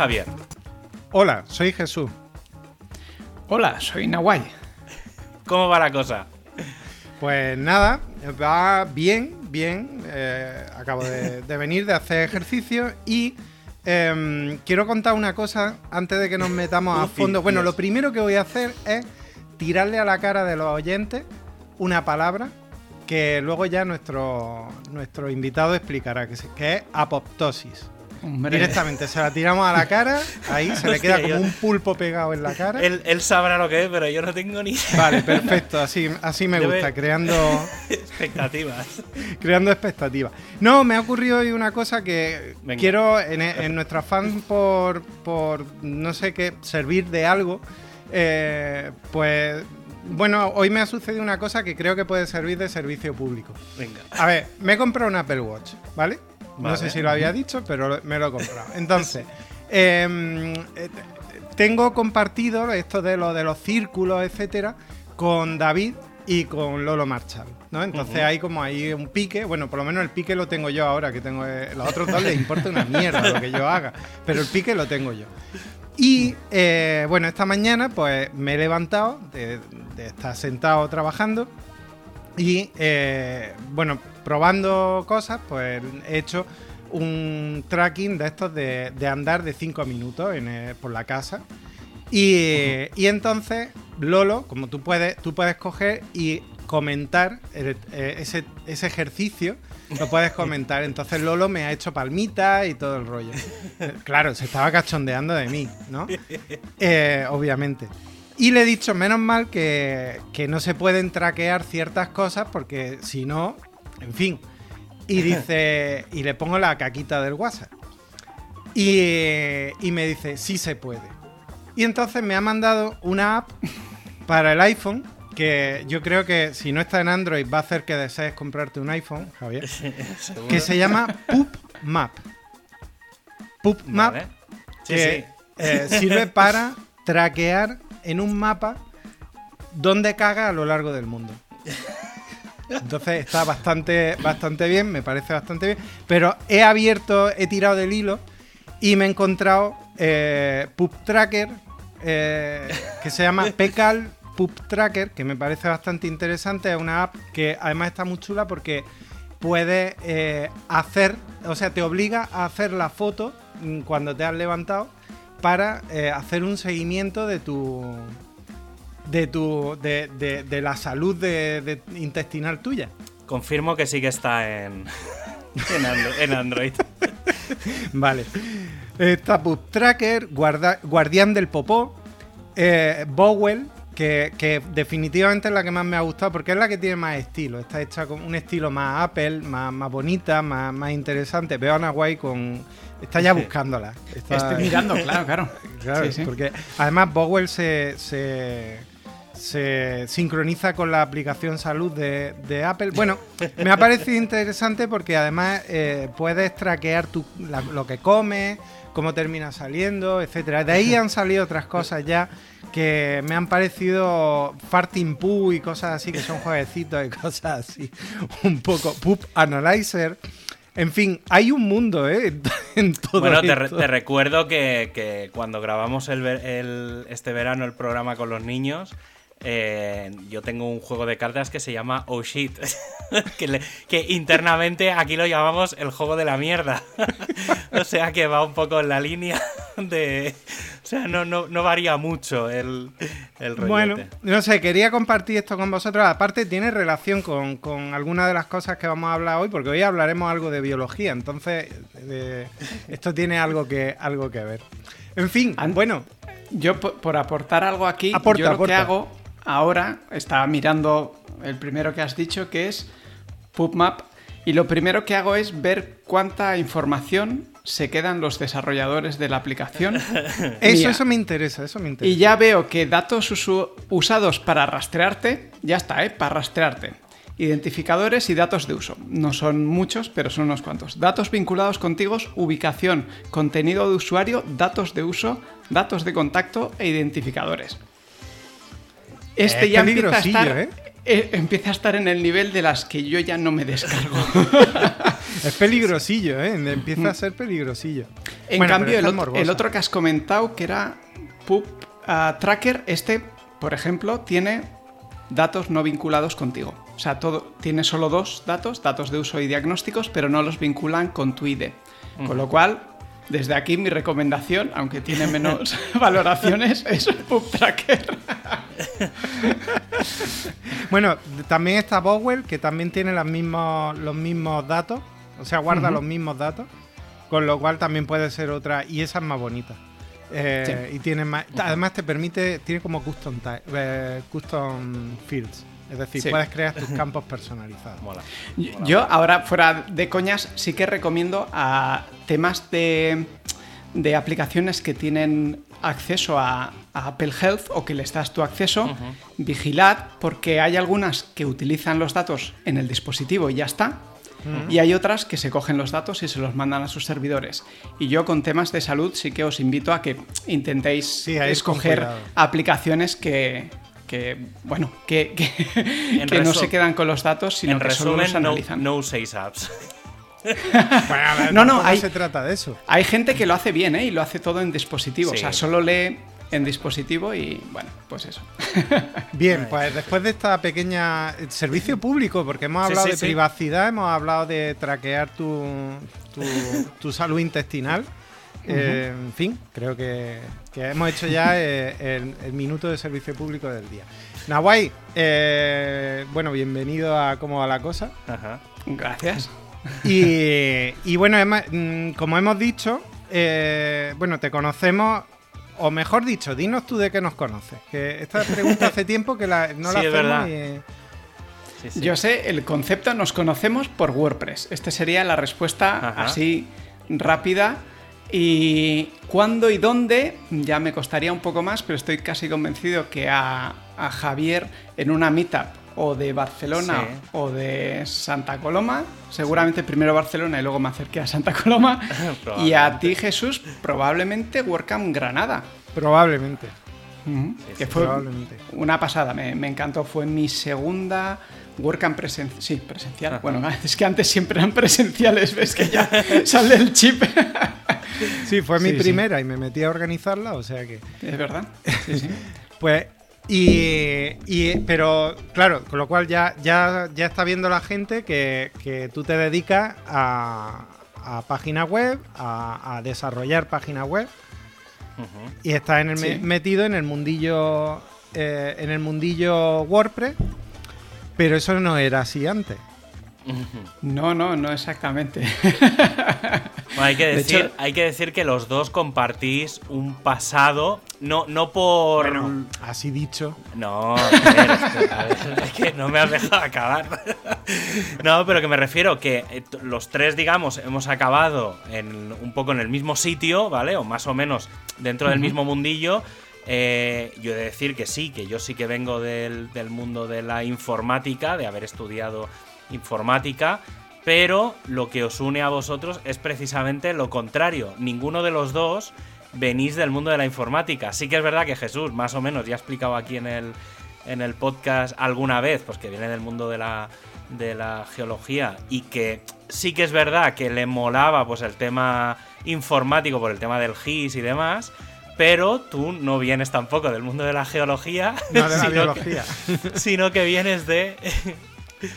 Javier. Hola, soy Jesús. Hola, soy Nawai. ¿Cómo va la cosa? Pues nada, va bien, bien. Eh, acabo de, de venir de hacer ejercicio y em, quiero contar una cosa antes de que nos metamos a fondo. Bueno, lo primero que voy a hacer es tirarle a la cara de los oyentes una palabra que luego ya nuestro, nuestro invitado explicará, que es apoptosis. Hombre, Directamente, se la tiramos a la cara, ahí se le Hostia, queda como yo- un pulpo pegado en la cara. Él, él sabrá lo que es, pero yo no tengo ni Vale, perfecto, así, así me Debe- gusta, creando, expectativas. creando expectativas. No, me ha ocurrido hoy una cosa que Venga. quiero, en, en nuestro afán por, por, no sé qué, servir de algo, eh, pues, bueno, hoy me ha sucedido una cosa que creo que puede servir de servicio público. Venga. A ver, me he comprado un Apple Watch, ¿vale? No sé si lo había dicho, pero me lo he comprado. Entonces, em, eh, tengo compartido esto de lo de los círculos, etcétera, con David y con Lolo Marshall, ¿no? Entonces hay como ahí un pique, bueno, por lo menos el pique lo tengo yo ahora, que tengo eh, los otros dos les importa una mierda lo que yo haga, pero el pique lo tengo yo. Y eh, bueno, esta mañana pues me he levantado de, de estar sentado trabajando y eh, bueno, probando cosas, pues he hecho un tracking de estos de, de andar de 5 minutos en, eh, por la casa. Y, y entonces, Lolo, como tú puedes, tú puedes coger y comentar el- eh, ese, ese ejercicio, lo puedes comentar. Entonces Lolo me ha hecho palmitas y todo el rollo. Claro, se estaba cachondeando de mí, ¿no? Eh, obviamente. Y le he dicho, menos mal que, que no se pueden traquear ciertas cosas porque si no, en fin. Y dice, y le pongo la caquita del WhatsApp. Y, y me dice, sí se puede. Y entonces me ha mandado una app para el iPhone que yo creo que si no está en Android va a hacer que desees comprarte un iPhone, Javier, que se llama Poop Map. Poop Map Vale. Sí, que sí. eh, sirve para traquear en un mapa dónde caga a lo largo del mundo. Entonces está bastante, bastante bien, me parece bastante bien. Pero he abierto, he tirado del hilo y me he encontrado eh, Poop Tracker, eh, que se llama Pecal Poop Tracker, que me parece bastante interesante. Es una app que además está muy chula porque puedes eh, hacer, o sea, te obliga a hacer la foto mm, cuando te has levantado para eh, hacer un seguimiento de tu de tu de, de- de la salud de- de intestinal tuya. Confirmo que sí que está en, en, Andro- en Android. Vale. Está Poop Tracker, guarda- Guardián del Popó, eh, Bowel, que, que definitivamente es la que más me ha gustado porque es la que tiene más estilo. Está hecha con un estilo más Apple, más, más bonita, más, más interesante. Veo a Nahuay con. Está ya buscándola. Está- estoy mirando, claro, claro. Claro, Sí, sí. porque además Bowel se, se, se sincroniza con la aplicación salud de, de Apple. Bueno, me ha parecido interesante porque además eh, puedes traquear tu- la- lo que comes, cómo termina saliendo, etcétera. De ahí han salido otras cosas ya que me han parecido farting poo y cosas así, que son jueguecitos y cosas así. Un poco poop analyzer. En fin, hay un mundo, ¿eh? En todo Bueno, te, re- te recuerdo que, que cuando grabamos el, ver- el- este verano el programa con los niños, eh, yo tengo un juego de cartas que se llama Oh Shit. que, le- que internamente aquí lo llamamos el juego de la mierda. o sea que va un poco en la línea de. O sea, no, no, no varía mucho el, el. Bueno, no sé, quería compartir esto con vosotros. Aparte, tiene relación con, con algunas de las cosas que vamos a hablar hoy, porque hoy hablaremos algo de biología. Entonces, eh, esto tiene algo que, algo que ver. En fin, bueno, Yo, po- por aportar algo aquí, Aporta, yo lo aporta. que hago ahora, estaba mirando el primero que has dicho, que es PubMap, y lo primero que hago es ver cuánta información se quedan los desarrolladores de la aplicación. eso, eso me interesa, eso me interesa. Y ya veo que datos usados para rastrearte, ya está, ¿eh? Para rastrearte. Identificadores y datos de uso. No son muchos, pero son unos cuantos. Datos vinculados contigo, ubicación, contenido de usuario, datos de uso, datos de contacto e identificadores. Este Es ya empieza a estar, ¿eh? eh, empieza a estar en el nivel de las que yo ya no me descargo. Es peligrosillo, ¿eh? Empieza a ser peligrosillo. En Bueno, cambio, ot- el otro que has comentado, que era Pup ah, Tracker, este, por ejemplo, tiene datos no vinculados contigo. O sea, todo, tiene solo dos datos, datos de uso y diagnósticos, pero no los vinculan con tu ID. Con lo cual, desde aquí mi recomendación, aunque tiene menos valoraciones, es Pup Tracker. Bueno, también está Bowel, que también tiene las mismos, los mismos datos. O sea, guarda los mismos datos. Con lo cual también puede ser otra. Y esa es más bonita. Eh, Y tiene más. Además, te permite. Tiene como custom, type- eh, custom fields. Es decir, Sí. puedes crear tus campos personalizados. Mola. Yo- Yo ahora, fuera de coñas, sí que recomiendo a temas de, de aplicaciones que tienen acceso a, a Apple Health o que les das tu acceso, vigilad porque hay algunas que utilizan los datos en el dispositivo y ya está. Y hay otras que se cogen los datos y se los mandan a sus servidores. Y yo con temas de salud sí que os invito a que intentéis Sí, escoger aplicaciones que, que, bueno, que, que, que no se quedan con los datos, sino en que solo los resumen, no, analizan. no uséis apps. Bueno, a ver, No, no, hay- se trata de eso. Hay gente que lo hace bien, ¿eh? Y lo hace todo en dispositivo. Sí. O sea, solo lee en dispositivo y, bueno, pues eso. Bien, pues después de esta pequeña eh, servicio público, porque hemos hablado sí, de sí. privacidad, hemos hablado de traquear tu, tu, tu salud intestinal. eh, en fin, creo que, que hemos hecho ya eh, el, el minuto de servicio público del día. Nawai, eh, bueno, bienvenido a Cómo va la cosa. Ajá. Gracias. Y, y bueno, mm, como hemos dicho, eh, bueno, te conocemos, o mejor dicho, dinos tú de qué nos conoces. Que esta pregunta hace tiempo que la, no la es hacemos verdad. y- Sí, sí. Yo sé, el concepto nos conocemos por WordPress. Esta sería la respuesta Ajá. así rápida. Y cuándo y dónde, ya me costaría un poco más, pero estoy casi convencido que a, a Javier en una meetup o de Barcelona Sí. o de Santa Coloma, seguramente primero Barcelona y luego me acerqué a Santa Coloma. y a ti, Jesús, probablemente WordCamp Granada. Probablemente. Sí, que fue probablemente. una pasada, me, me encantó. Fue mi segunda WordCamp presencial. Sí, presencial. Ajá. Bueno, es que antes siempre eran presenciales, ves que ya sale el chip. Sí, fue mi Sí, sí. primera y me metí a organizarla, o sea que. es verdad. Sí, sí. Pues. Y, y- pero claro, con lo cual ya, ya, ya está viendo la gente que, que tú te dedicas a, a página web, a, a desarrollar página web y estás en el Sí. metido en el mundillo eh, en el mundillo WordPress, pero eso no era así antes. No, no, no exactamente. Bueno, hay, que De decir, hecho- hay que decir que los dos compartís un pasado, no, no por... Bueno, así dicho. No, a ver, es que no me has dejado acabar. No, pero que me refiero que eh, los tres, digamos, hemos acabado en un poco en el mismo sitio, ¿vale? O más o menos dentro del mismo mundillo. Eh, yo he de decir que sí, que yo sí que vengo del, del mundo de la informática, de haber estudiado informática, pero lo que os une a vosotros es precisamente lo contrario. Ninguno de los dos venís del mundo de la informática. Sí que es verdad que Jesús, más o menos, ya ha explicado aquí en el, en el podcast alguna vez, pues que viene del mundo de la, de la geología y que sí que es verdad que le molaba pues el tema informático por el tema del GIS y demás. Pero tú no vienes tampoco del mundo de la geología, No de la sino que- biología. sino que vienes de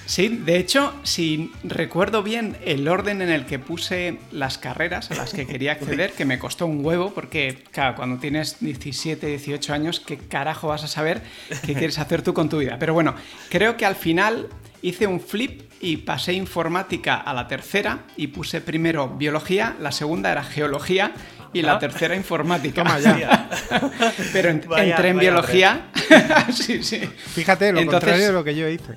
Sí, de hecho, si recuerdo bien el orden en el que puse las carreras a las que quería acceder, que me costó un huevo, porque, claro, cuando tienes 17, 18 años, ¿qué carajo vas a saber qué quieres hacer tú con tu vida? Pero bueno, creo que al final hice un flip y pasé informática a la tercera y puse primero biología, la segunda era geología y la Ah. tercera informática. Toma ya. Pero en- Vaya- entré en biología. sí, sí. Fíjate, lo Entonces- contrario de lo que yo hice.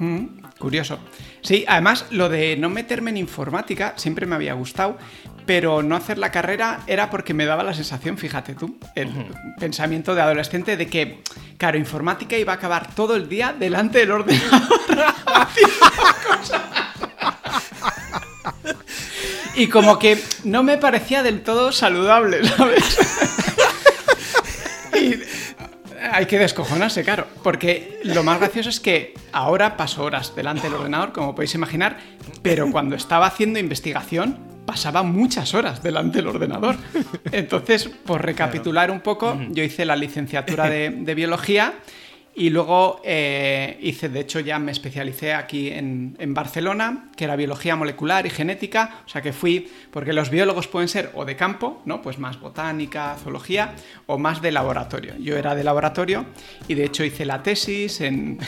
Mm, curioso. Sí, además lo de no meterme en informática siempre me había gustado, pero no hacer la carrera era porque me daba la sensación, fíjate tú, el pensamiento de adolescente de que, claro, informática iba a acabar todo el día delante del ordenador. y como que no me parecía del todo saludable, ¿sabes? y hay que descojonarse, claro. Porque lo más gracioso es que ahora paso horas delante del ordenador, como podéis imaginar, pero cuando estaba haciendo investigación pasaba muchas horas delante del ordenador. Entonces, por recapitular un poco, yo hice la licenciatura de, de biología y luego eh, hice, de hecho ya me especialicé aquí en, Barcelona, que era biología molecular y genética, o sea que fui, porque los biólogos pueden ser o de campo, ¿no? Pues más botánica, zoología, o más de laboratorio. Yo era de laboratorio y de hecho hice la tesis en,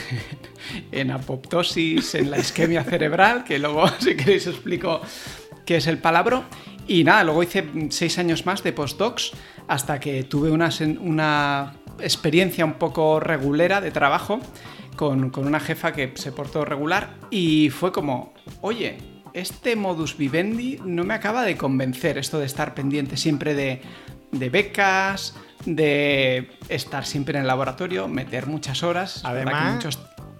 en apoptosis, en la isquemia cerebral, que luego si queréis explico qué es el palabro. Y nada, luego hice seis años más de postdocs hasta que tuve una, una experiencia un poco regulera de trabajo con, una jefa que se portó regular y fue como, oye, este modus vivendi no me acaba de convencer, esto de estar pendiente siempre de, becas, de estar siempre en el laboratorio, meter muchas horas. Además,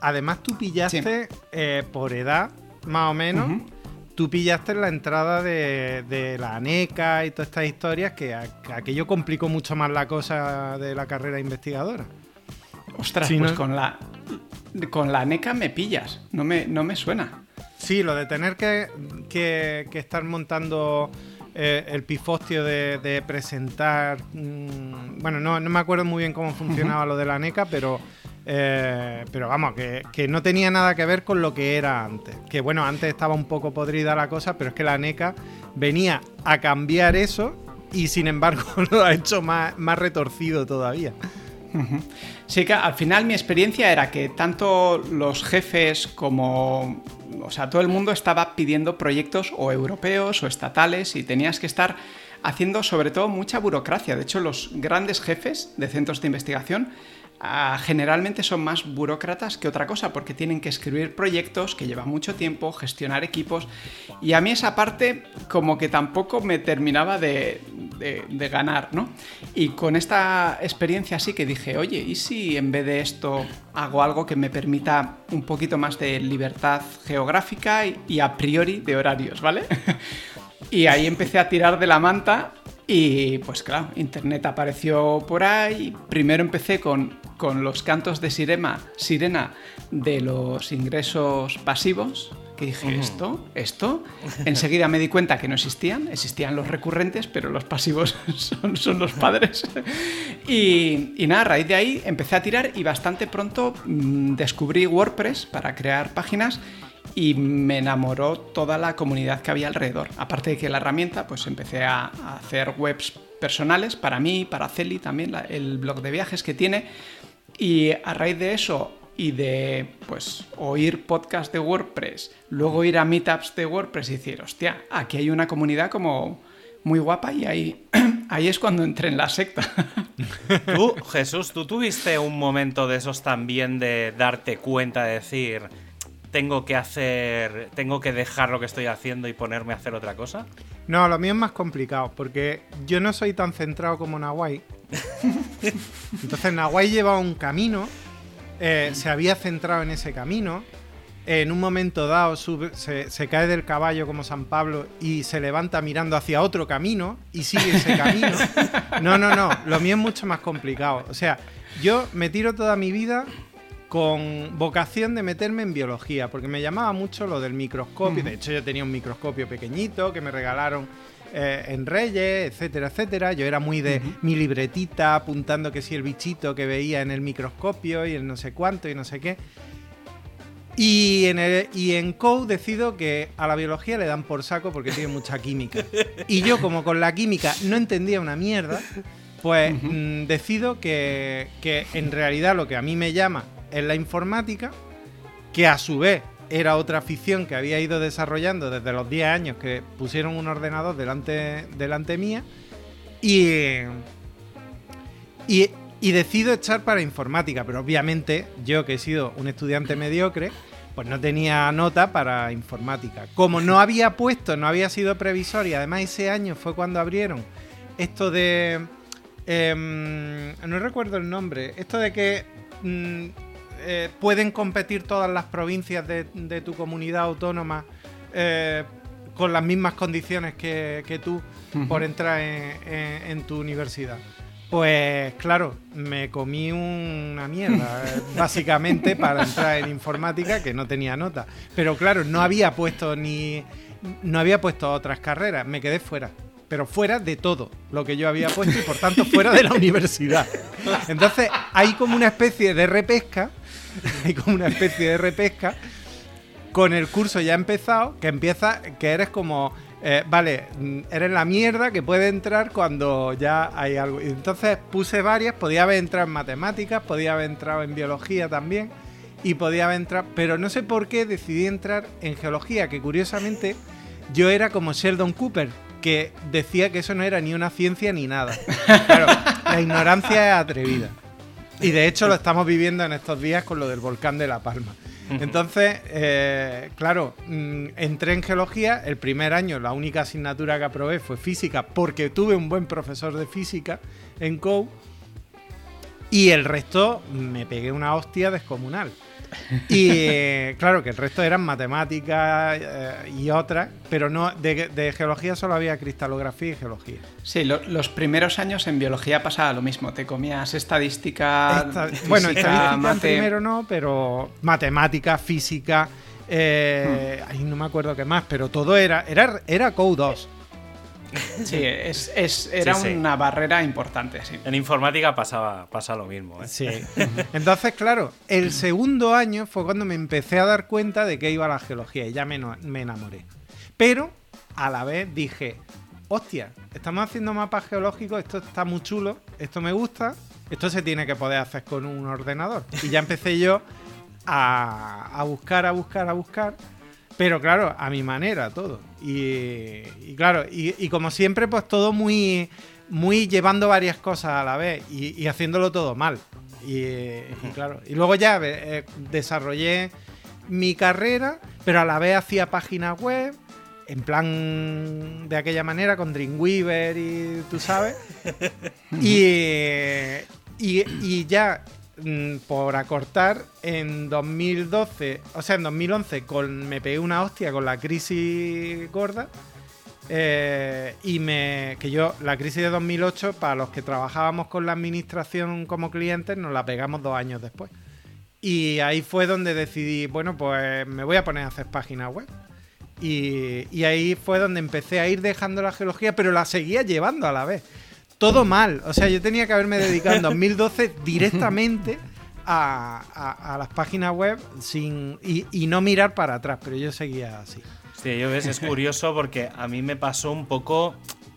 además tú pillaste eh, por edad, más o menos, tú pillaste la entrada de, la ANECA y todas estas historias que, aquello complicó mucho más la cosa de la carrera investigadora. Ostras, pues con la con la ANECA me pillas, no me, no me suena. Sí, lo de tener que, estar montando eh, el pifostio de, presentar. Mm, bueno, no, me acuerdo muy bien cómo funcionaba lo de la ANECA, pero eh, pero vamos, que, no tenía nada que ver con lo que era antes. Que bueno, antes estaba un poco podrida la cosa, pero es que la NECA venía a cambiar eso y sin embargo lo ha hecho más, más retorcido todavía. Sí, que al final mi experiencia era que tanto los jefes como, o sea, todo el mundo estaba pidiendo proyectos o europeos o estatales y tenías que estar haciendo sobre todo mucha burocracia. De hecho, los grandes jefes de centros de investigación Ah, generalmente son más burócratas que otra cosa, porque tienen que escribir proyectos que llevan mucho tiempo, gestionar equipos, y a mí esa parte como que tampoco me terminaba de, ganar, ¿no? Y con esta experiencia sí que dije, oye, ¿y si en vez de esto hago algo que me permita un poquito más de libertad geográfica y a priori de horarios, ¿vale? y ahí empecé a tirar de la manta y pues claro, Internet apareció por ahí. Primero empecé con, con los cantos de sirena, sirena de los ingresos pasivos, que dije, ¿esto? ¿Esto? Enseguida me di cuenta que no existían, existían los recurrentes, pero los pasivos son, son los padres. y, y, nada, a raíz de ahí empecé a tirar y bastante pronto mm, descubrí WordPress para crear páginas y me enamoró toda la comunidad que había alrededor. Aparte de que la herramienta, pues empecé a, hacer webs personales para mí, para Celi también, el blog de viajes que tiene. Y a raíz de eso y de pues oír podcast de WordPress, luego ir a meetups de WordPress y decir, hostia, aquí hay una comunidad como muy guapa y ahí, ahí es cuando entré en la secta. Tú, Jesús, ¿tú tuviste un momento de esos también de darte cuenta, de decir, tengo que hacer, tengo que dejar lo que estoy haciendo y ponerme a hacer otra cosa? No, lo mío es más complicado, porque yo no soy tan centrado como Nahuay. Entonces Nahuay lleva un camino, eh, se había centrado en ese camino, en un momento dado se, se, cae del caballo como San Pablo y se levanta mirando hacia otro camino y sigue ese camino. No, no, no, lo mío es mucho más complicado. O sea, yo me tiro toda mi vida con vocación de meterme en biología, porque me llamaba mucho lo del microscopio. De hecho, yo tenía un microscopio pequeñito que me regalaron eh, en Reyes, etcétera, etcétera. Yo era muy de mi libretita apuntando que si el bichito que veía en el microscopio y el no sé cuánto y no sé qué. Y en, el, y en Code decido que a la biología le dan por saco porque tiene mucha química. Y yo, como con la química no entendía una mierda, pues mm, decido que, que en realidad lo que a mí me llama en la informática, que a su vez era otra afición que había ido desarrollando desde los 10 años que pusieron un ordenador delante, delante mía y, y, decido echar para informática, pero obviamente yo que he sido un estudiante mediocre, pues no tenía nota para informática. Como no había puesto, no había sido previsor y además ese año fue cuando abrieron esto de... Em, no recuerdo el nombre, esto de que... Mm, eh, pueden competir todas las provincias de, tu comunidad autónoma eh, con las mismas condiciones que, tú por entrar en, tu universidad. Pues claro, me comí una mierda, básicamente para entrar en informática que no tenía nota. Pero claro, no había puesto ni. No había puesto otras carreras, me quedé fuera. Pero fuera de todo lo que yo había puesto y por tanto fuera de la universidad. Entonces hay como una especie de repesca. Hay como una especie de repesca con el curso ya empezado, que empieza, que eres como eh, vale, mm, eres la mierda que puede entrar cuando ya hay algo. Entonces puse varias, podía haber entrado en matemáticas, podía haber entrado en biología también, y podía haber entrado, pero no sé por qué decidí entrar en geología, que curiosamente yo era como Sheldon Cooper, que decía que eso no era ni una ciencia ni nada. Pero la ignorancia es atrevida. Y de hecho lo estamos viviendo en estos días con lo del volcán de La Palma. Entonces, eh, claro, mm, entré en geología. El primer año, la única asignatura que aprobé fue física, porque tuve un buen profesor de física en COU. Y el resto me pegué una hostia descomunal. Y eh, claro que el resto eran matemáticas eh, y otras, pero no de, geología solo había cristalografía y geología. Sí, los primeros años en biología pasaba lo mismo, te comías estadística, bueno, estadística primero no, pero matemática, física, eh, hmm. ahí no me acuerdo qué más, pero todo era era era Code 2. Sí, es, era una barrera importante. Sí. En informática pasaba, pasa lo mismo. ¿eh? Sí. Entonces, claro, el segundo año fue cuando me empecé a dar cuenta de que iba a la geología y ya me, me enamoré. Pero a la vez dije, hostia, estamos haciendo mapas geológicos, esto está muy chulo, esto me gusta, esto se tiene que poder hacer con un ordenador. Y ya empecé yo a, a buscar, a buscar, a buscar. Pero claro, a mi manera todo. Y, claro, y, como siempre, pues todo muy, muy llevando varias cosas a la vez y, haciéndolo todo mal. Y, claro, y luego ya eh, desarrollé mi carrera, pero a la vez hacía páginas web, en plan de aquella manera, con Dreamweaver y tú sabes. y, y ya por acortar, en 2012, o sea, en 2011 con, me pegué una hostia con la crisis gorda. Eh, y me. Que yo, la crisis de 2008, para los que trabajábamos con la administración como clientes, nos la pegamos dos años después. Y ahí fue donde decidí, bueno, pues me voy a poner a hacer páginas web. Y ahí fue donde empecé a ir dejando la geología, pero la seguía llevando a la vez todo mal. O sea, yo tenía que haberme dedicado en 2012 directamente a, las páginas web sin y, no mirar para atrás, pero yo seguía así. Sí, yo ves, es curioso porque a mí me pasó un poco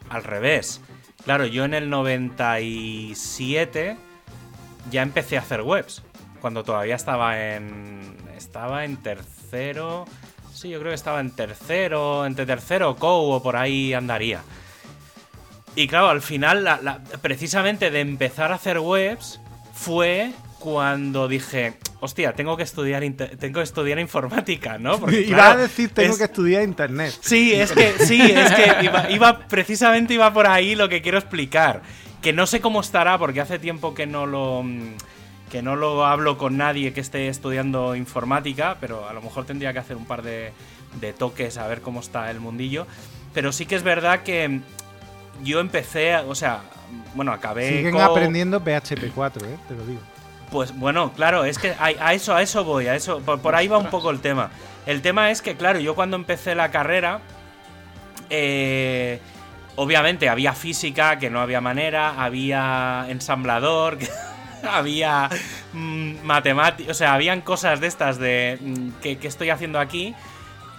al revés. Claro, yo en el 97 ya empecé a hacer webs. Cuando todavía estaba en. Estaba en tercero. Sí, yo creo que estaba en tercero, entre tercero o o por ahí andaría. Y claro, al final, precisamente de empezar a hacer webs, fue cuando dije, hostia, tengo que estudiar, tengo que estudiar informática, ¿no? Porque, iba a decir, tengo que estudiar internet. Sí, es que, sí, es que iba, precisamente iba por ahí lo que quiero explicar. Que no sé cómo estará, porque hace tiempo que no lo que no lo hablo con nadie que esté estudiando informática, pero a lo mejor tendría que hacer un par de, de toques a ver cómo está el mundillo. Pero sí que es verdad que yo empecé, o sea, bueno, acabé. Siguen aprendiendo PHP 4, ¿eh? te lo digo. Pues bueno, claro, es que a, eso, a eso voy, a eso, por, ahí va un poco el tema. El tema es que, claro, yo cuando empecé la carrera, eh, obviamente había física, que no había manera, había ensamblador, había mm, matemática, o sea, habían cosas de estas de mm, que, que estoy haciendo aquí.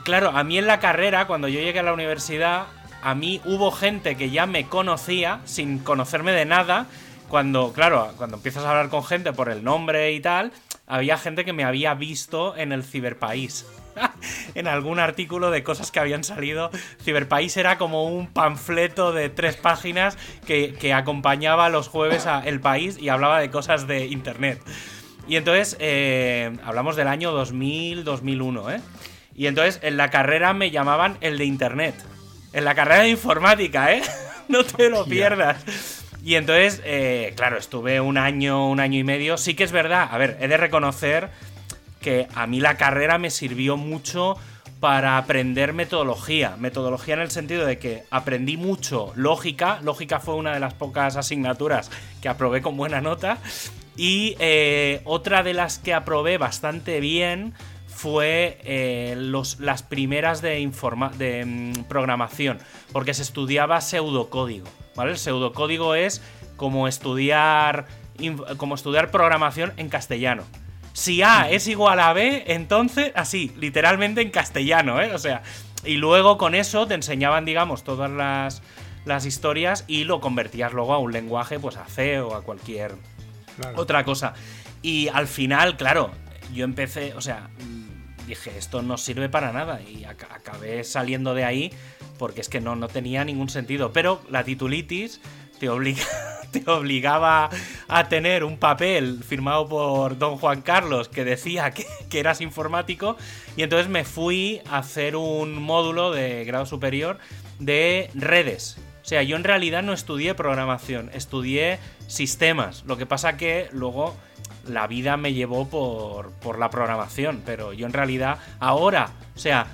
Claro, a mí en la carrera, cuando yo llegué a la universidad, a mí hubo gente que ya me conocía sin conocerme de nada. Cuando, claro, cuando empiezas a hablar con gente por el nombre y tal, había gente que me había visto en el Ciberpaís. en algún artículo de cosas que habían salido. Ciberpaís era como un panfleto de tres páginas que, acompañaba los jueves a El País y hablaba de cosas de Internet. Y entonces, eh, hablamos del año 2000-2001, ¿eh? Y entonces en la carrera me llamaban el de Internet en la carrera de informática, ¿eh? no te lo pierdas. Y entonces, eh, claro, estuve un año, un año y medio. Sí que es verdad, a ver, he de reconocer que a mí la carrera me sirvió mucho para aprender metodología. Metodología en el sentido de que aprendí mucho lógica. Lógica fue una de las pocas asignaturas que aprobé con buena nota. Y eh, otra de las que aprobé bastante bien fue eh, los, las primeras de, de mm, programación, porque se estudiaba pseudocódigo. ¿vale? El pseudocódigo es como estudiar, como estudiar programación en castellano. Si A es igual a B, entonces, así, literalmente en castellano, ¿eh? O sea, y luego con eso te enseñaban, digamos, todas las, las historias y lo convertías luego a un lenguaje, pues a C o a cualquier otra cosa. Y al final, claro, yo empecé, o sea, dije, esto no sirve para nada y acabé saliendo de ahí porque es que no, no tenía ningún sentido. Pero la titulitis te, obliga, te obligaba a tener un papel firmado por don Juan Carlos que decía que, que, eras informático y entonces me fui a hacer un módulo de grado superior de redes. O sea, yo en realidad no estudié programación, estudié sistemas. Lo que pasa que luego la vida me llevó por, por la programación, pero yo en realidad ahora, o sea,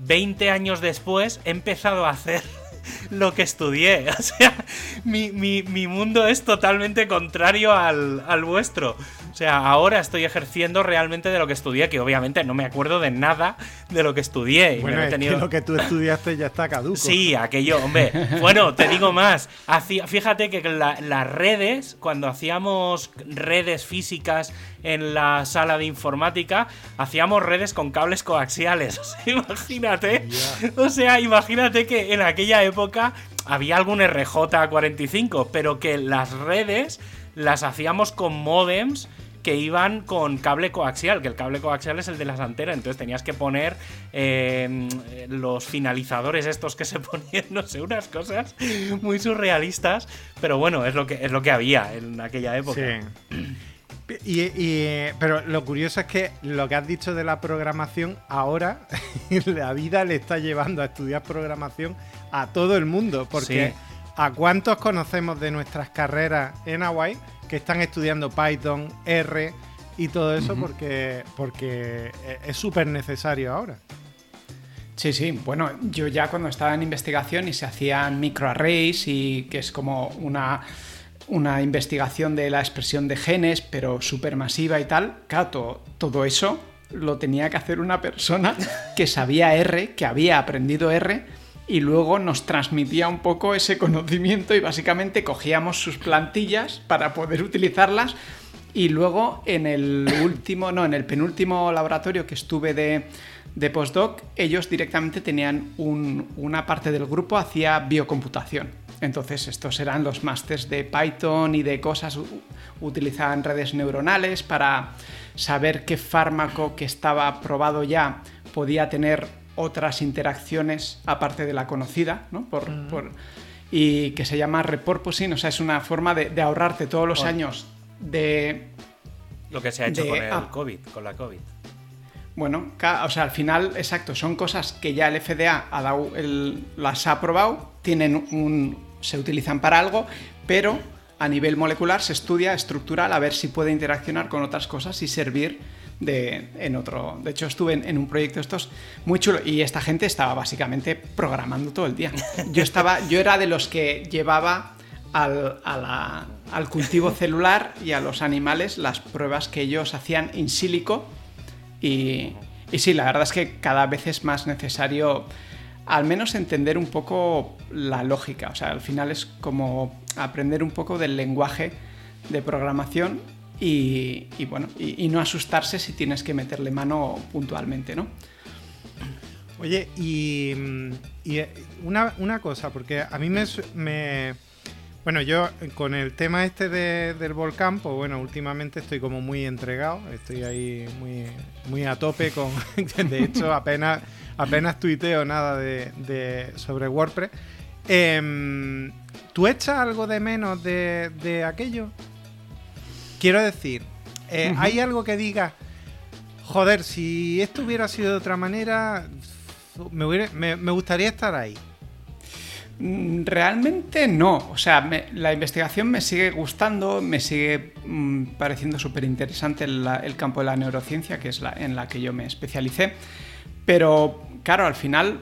20 años después he empezado a hacer lo que estudié. O sea, mi, mundo es totalmente contrario al, al, vuestro. O sea, ahora estoy ejerciendo realmente de lo que estudié, que obviamente no me acuerdo de nada de lo que estudié. bueno, tenido... lo que tú estudiaste ya está caduco. Sí, aquello, hombre. Bueno, te digo más. Fíjate que las redes, cuando hacíamos redes físicas en la sala de informática, hacíamos redes con cables coaxiales. O sea, imagínate. O sea, imagínate que en aquella época había algún RJ45, pero que las redes las hacíamos con modems que iban con cable coaxial, que el cable coaxial es el de las antenas, entonces tenías que poner em, los finalizadores estos que se ponían, no sé, unas cosas muy surrealistas, pero bueno, es lo que, es lo que había en aquella época. Sí. Y, pero lo curioso es que lo que has dicho de la programación, ahora la vida le está llevando a estudiar programación a todo el mundo, porque ¿a cuántos conocemos de nuestras carreras en Hawaii que están estudiando Python, R y todo eso porque, porque es súper necesario ahora. Sí, sí. Bueno, yo ya cuando estaba en investigación y se hacían microarrays y que es como una, una investigación de la expresión de genes, pero súper masiva y tal, claro, todo eso lo tenía que hacer una persona que sabía R, que había aprendido R y luego nos transmitía un poco ese conocimiento y básicamente cogíamos sus plantillas para poder utilizarlas y luego en el último, no, en el penúltimo laboratorio que estuve de, de postdoc, ellos directamente tenían una parte del grupo hacía biocomputación. Entonces estos eran los másters de Python y de cosas, utilizaban redes neuronales para saber qué fármaco que estaba probado ya podía tener otras interacciones aparte de la conocida, ¿no? Por, por, y que se llama repurposing, o sea, es una forma de, ahorrarte todos los años de... Lo que se ha hecho con el COVID, con la COVID. Bueno, o sea, al final, exacto, son cosas que ya el FDA ha dado las ha aprobado, tienen un, se utilizan para algo, pero a nivel molecular se estudia estructural a ver si puede interaccionar con otras cosas y servir de, en otro. De hecho, estuve en, un proyecto de estos muy chulo y esta gente estaba básicamente programando todo el día. Yo, estaba, yo era de los que llevaba al, al cultivo celular y a los animales las pruebas que ellos hacían in sílico. Y, y sí, la verdad es que cada vez es más necesario al menos entender un poco la lógica. O sea, al final es como aprender un poco del lenguaje de programación y, bueno, y, no asustarse si tienes que meterle mano puntualmente, ¿no? Oye, y, eh, una, cosa, porque a mí me, Bueno, yo con el tema este del volcán, pues bueno, últimamente estoy como muy entregado, estoy ahí muy, muy a tope con... de hecho, apenas, apenas tuiteo nada de, sobre WordPress. Em, ¿Tú echas algo de menos de, de aquello? Quiero decir, eh, ¿hay algo que diga, joder, si esto hubiera sido de otra manera, me, gustaría estar ahí? Mm, Realmente no. O sea, me- la investigación me sigue gustando, me sigue mm, pareciendo súper interesante el, el campo de la neurociencia, que es la en la que yo me especialicé. Pero, claro, al final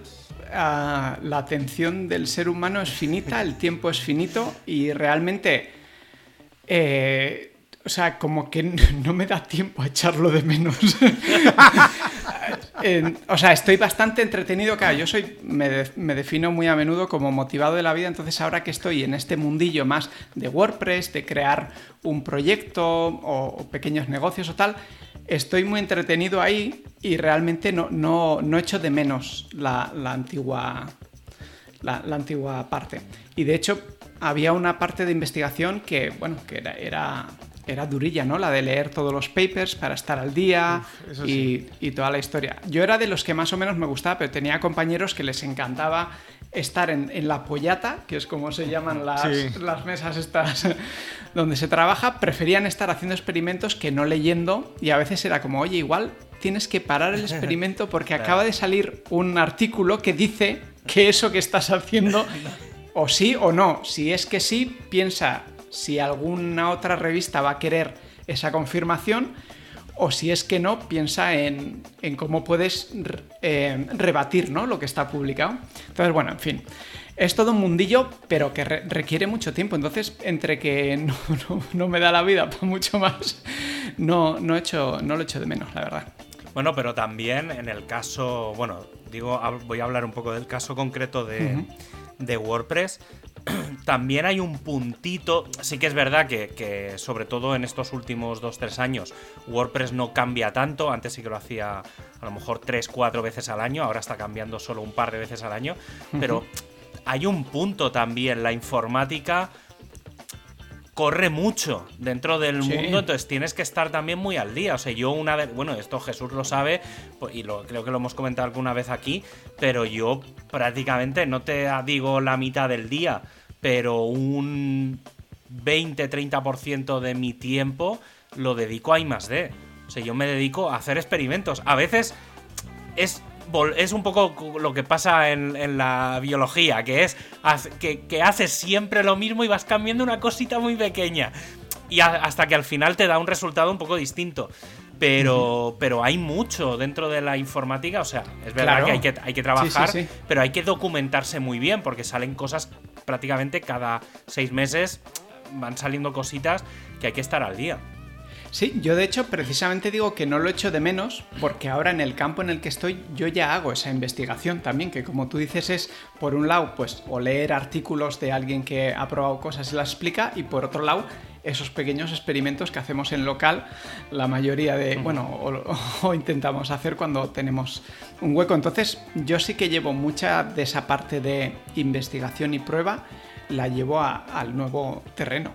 ah, la atención del ser humano es finita, el tiempo es finito y realmente... eh, o sea, como que no me da tiempo a echarlo de menos. O sea, estoy bastante entretenido. Claro, yo soy, me, me defino muy a menudo como motivado de la vida. Entonces, ahora que estoy en este mundillo más de WordPress, de crear un proyecto o, pequeños negocios o tal, estoy muy entretenido ahí y realmente no, no, no echo de menos la, la antigua la, antigua parte. Y de hecho, había una parte de investigación que, bueno, que era, era durilla, ¿no? La de leer todos los papers para estar al día Uf, y, y toda la historia. Yo era de los que más o menos me gustaba, pero tenía compañeros que les encantaba estar en, en la pollata, que es como se llaman las, Sí. las mesas estas donde se trabaja, preferían estar haciendo experimentos que no leyendo y a veces era como, oye, igual tienes que parar el experimento porque Claro. acaba de salir un artículo que dice que eso que estás haciendo o sí o no. Si es que sí, piensa si alguna otra revista va a querer esa confirmación o si es que no, piensa en, en cómo puedes eh, rebatir ¿no? lo que está publicado. Entonces, bueno, en fin. Es todo un mundillo, pero que re- requiere mucho tiempo. Entonces, entre que no, no- no me da la vida para mucho más, no, no, he hecho, no lo echo de menos, la verdad. Bueno, pero también en el caso, bueno, digo, voy a hablar un poco del caso concreto de, de WordPress. También hay un puntito, sí que es verdad que, que sobre todo en estos últimos 2-3 años WordPress no cambia tanto, antes sí que lo hacía a lo mejor 3-4 veces al año, ahora está cambiando solo un par de veces al año, pero hay un punto también, la informática corre mucho dentro del Sí. mundo, entonces tienes que estar también muy al día. O sea, yo una vez, bueno, esto Jesús lo sabe pues, y lo, creo que lo hemos comentado alguna vez aquí, pero yo prácticamente, no te digo la mitad del día, pero un 20-30% de mi tiempo lo dedico a I más D. O sea, yo me dedico a hacer experimentos. A veces es, es un poco lo que pasa en, en la biología, que es que, que haces siempre lo mismo y vas cambiando una cosita muy pequeña. Y a- hasta que al final te da un resultado un poco distinto. Pero, pero hay mucho dentro de la informática, o sea, es verdad Claro. que hay que, hay que trabajar, Sí, sí, sí. pero hay que documentarse muy bien, porque salen cosas prácticamente cada seis meses, van saliendo cositas que hay que estar al día. Sí, yo de hecho precisamente digo que no lo echo de menos porque ahora en el campo en el que estoy yo ya hago esa investigación también, que como tú dices es, por un lado, pues o leer artículos de alguien que ha probado cosas y las explica y por otro lado, esos pequeños experimentos que hacemos en local, la mayoría de, bueno, o, o intentamos hacer cuando tenemos un hueco. Entonces yo sí que llevo mucha de esa parte de investigación y prueba, la llevo a- al nuevo terreno.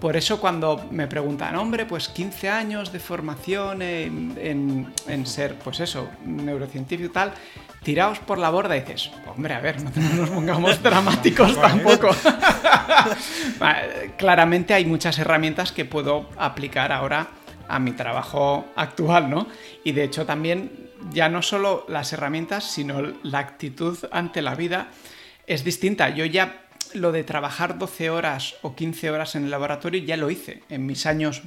Por eso cuando me preguntan, hombre, pues 15 años de formación en, en- en ser, pues eso, neurocientífico y tal, tiraos por la borda y dices, hombre, a ver, no nos pongamos dramáticos tampoco. Claramente hay muchas herramientas que puedo aplicar ahora a mi trabajo actual, ¿no? Y de hecho también ya no solo las herramientas, sino la actitud ante la vida es distinta. Yo ya lo de trabajar 12 horas o 15 horas en el laboratorio ya lo hice en mis años,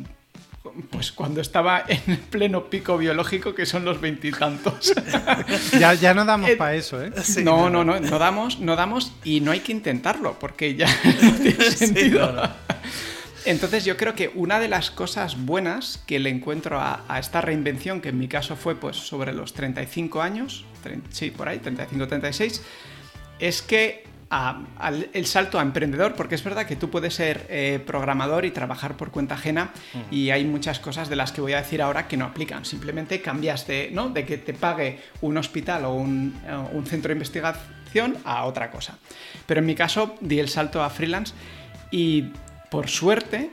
pues cuando estaba en el pleno pico biológico, que son los veintitantos. Ya, ya no damos Eh, para eso, ¿eh? no, no, no, no damos, no damos y no hay que intentarlo porque ya no tiene sentido. no, no. Entonces yo creo que una de las cosas buenas que le encuentro a, a esta reinvención, que en mi caso fue pues sobre los 35 años, sí, por ahí, 35-36, es que a- al- el salto a emprendedor, porque es verdad que tú puedes ser eh, programador y trabajar por cuenta ajena y hay muchas cosas de las que voy a decir ahora que no aplican. Simplemente cambias de, ¿no? de que te pague un hospital o un, eh, un centro de investigación a otra cosa. Pero en mi caso di el salto a freelance y por suerte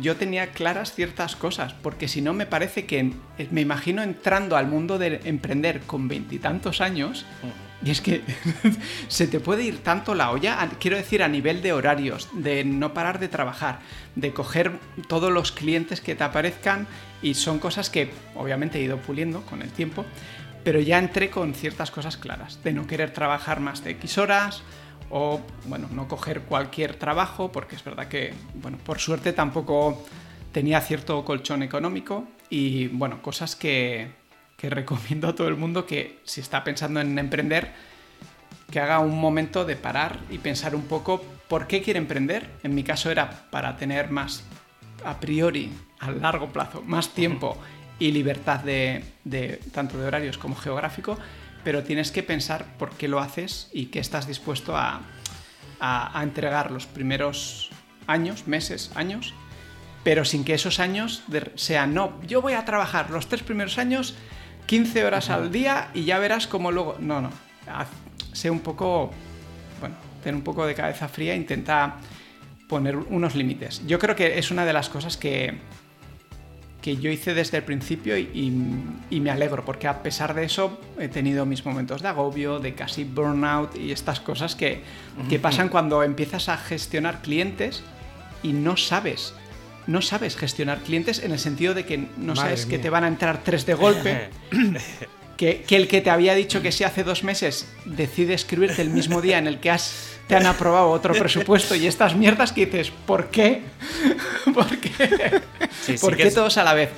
yo tenía claras ciertas cosas, porque si no me parece que me imagino entrando al mundo de emprender con veintitantos años y es que se te puede ir tanto la olla, quiero decir a nivel de horarios, de no parar de trabajar, de coger todos los clientes que te aparezcan y son cosas que obviamente he ido puliendo con el tiempo, pero ya entré con ciertas cosas claras, de no querer trabajar más de X horas o, bueno, no coger cualquier trabajo, porque es verdad que, bueno, por suerte tampoco tenía cierto colchón económico y, bueno, cosas que, que recomiendo a todo el mundo que si está pensando en emprender, que haga un momento de parar y pensar un poco por qué quiere emprender. En mi caso era para tener más, a priori, a largo plazo, más tiempo y libertad de, de tanto de horarios como geográfico, pero tienes que pensar por qué lo haces y qué estás dispuesto a, a, a entregar los primeros años, meses, años, pero sin que esos años sean, no, yo voy a trabajar los tres primeros años 15 horas al día y ya verás cómo luego... No, no, haz- sé un poco, bueno, ten un poco de cabeza fría, intenta poner unos límites. Yo creo que es una de las cosas que, que yo hice desde el principio y, y- y me alegro, porque a pesar de eso he tenido mis momentos de agobio, de casi burnout y estas cosas que, que pasan cuando empiezas a gestionar clientes y no sabes. No sabes gestionar clientes en el sentido de que no Madre sabes que te van a entrar tres de golpe, que, que el que te había dicho que sí hace dos meses decide escribirte el mismo día en el que has, te han aprobado otro presupuesto y estas mierdas que dices, ¿por qué? ¿Por qué? Sí, sí ¿Por qué es- todos a la vez?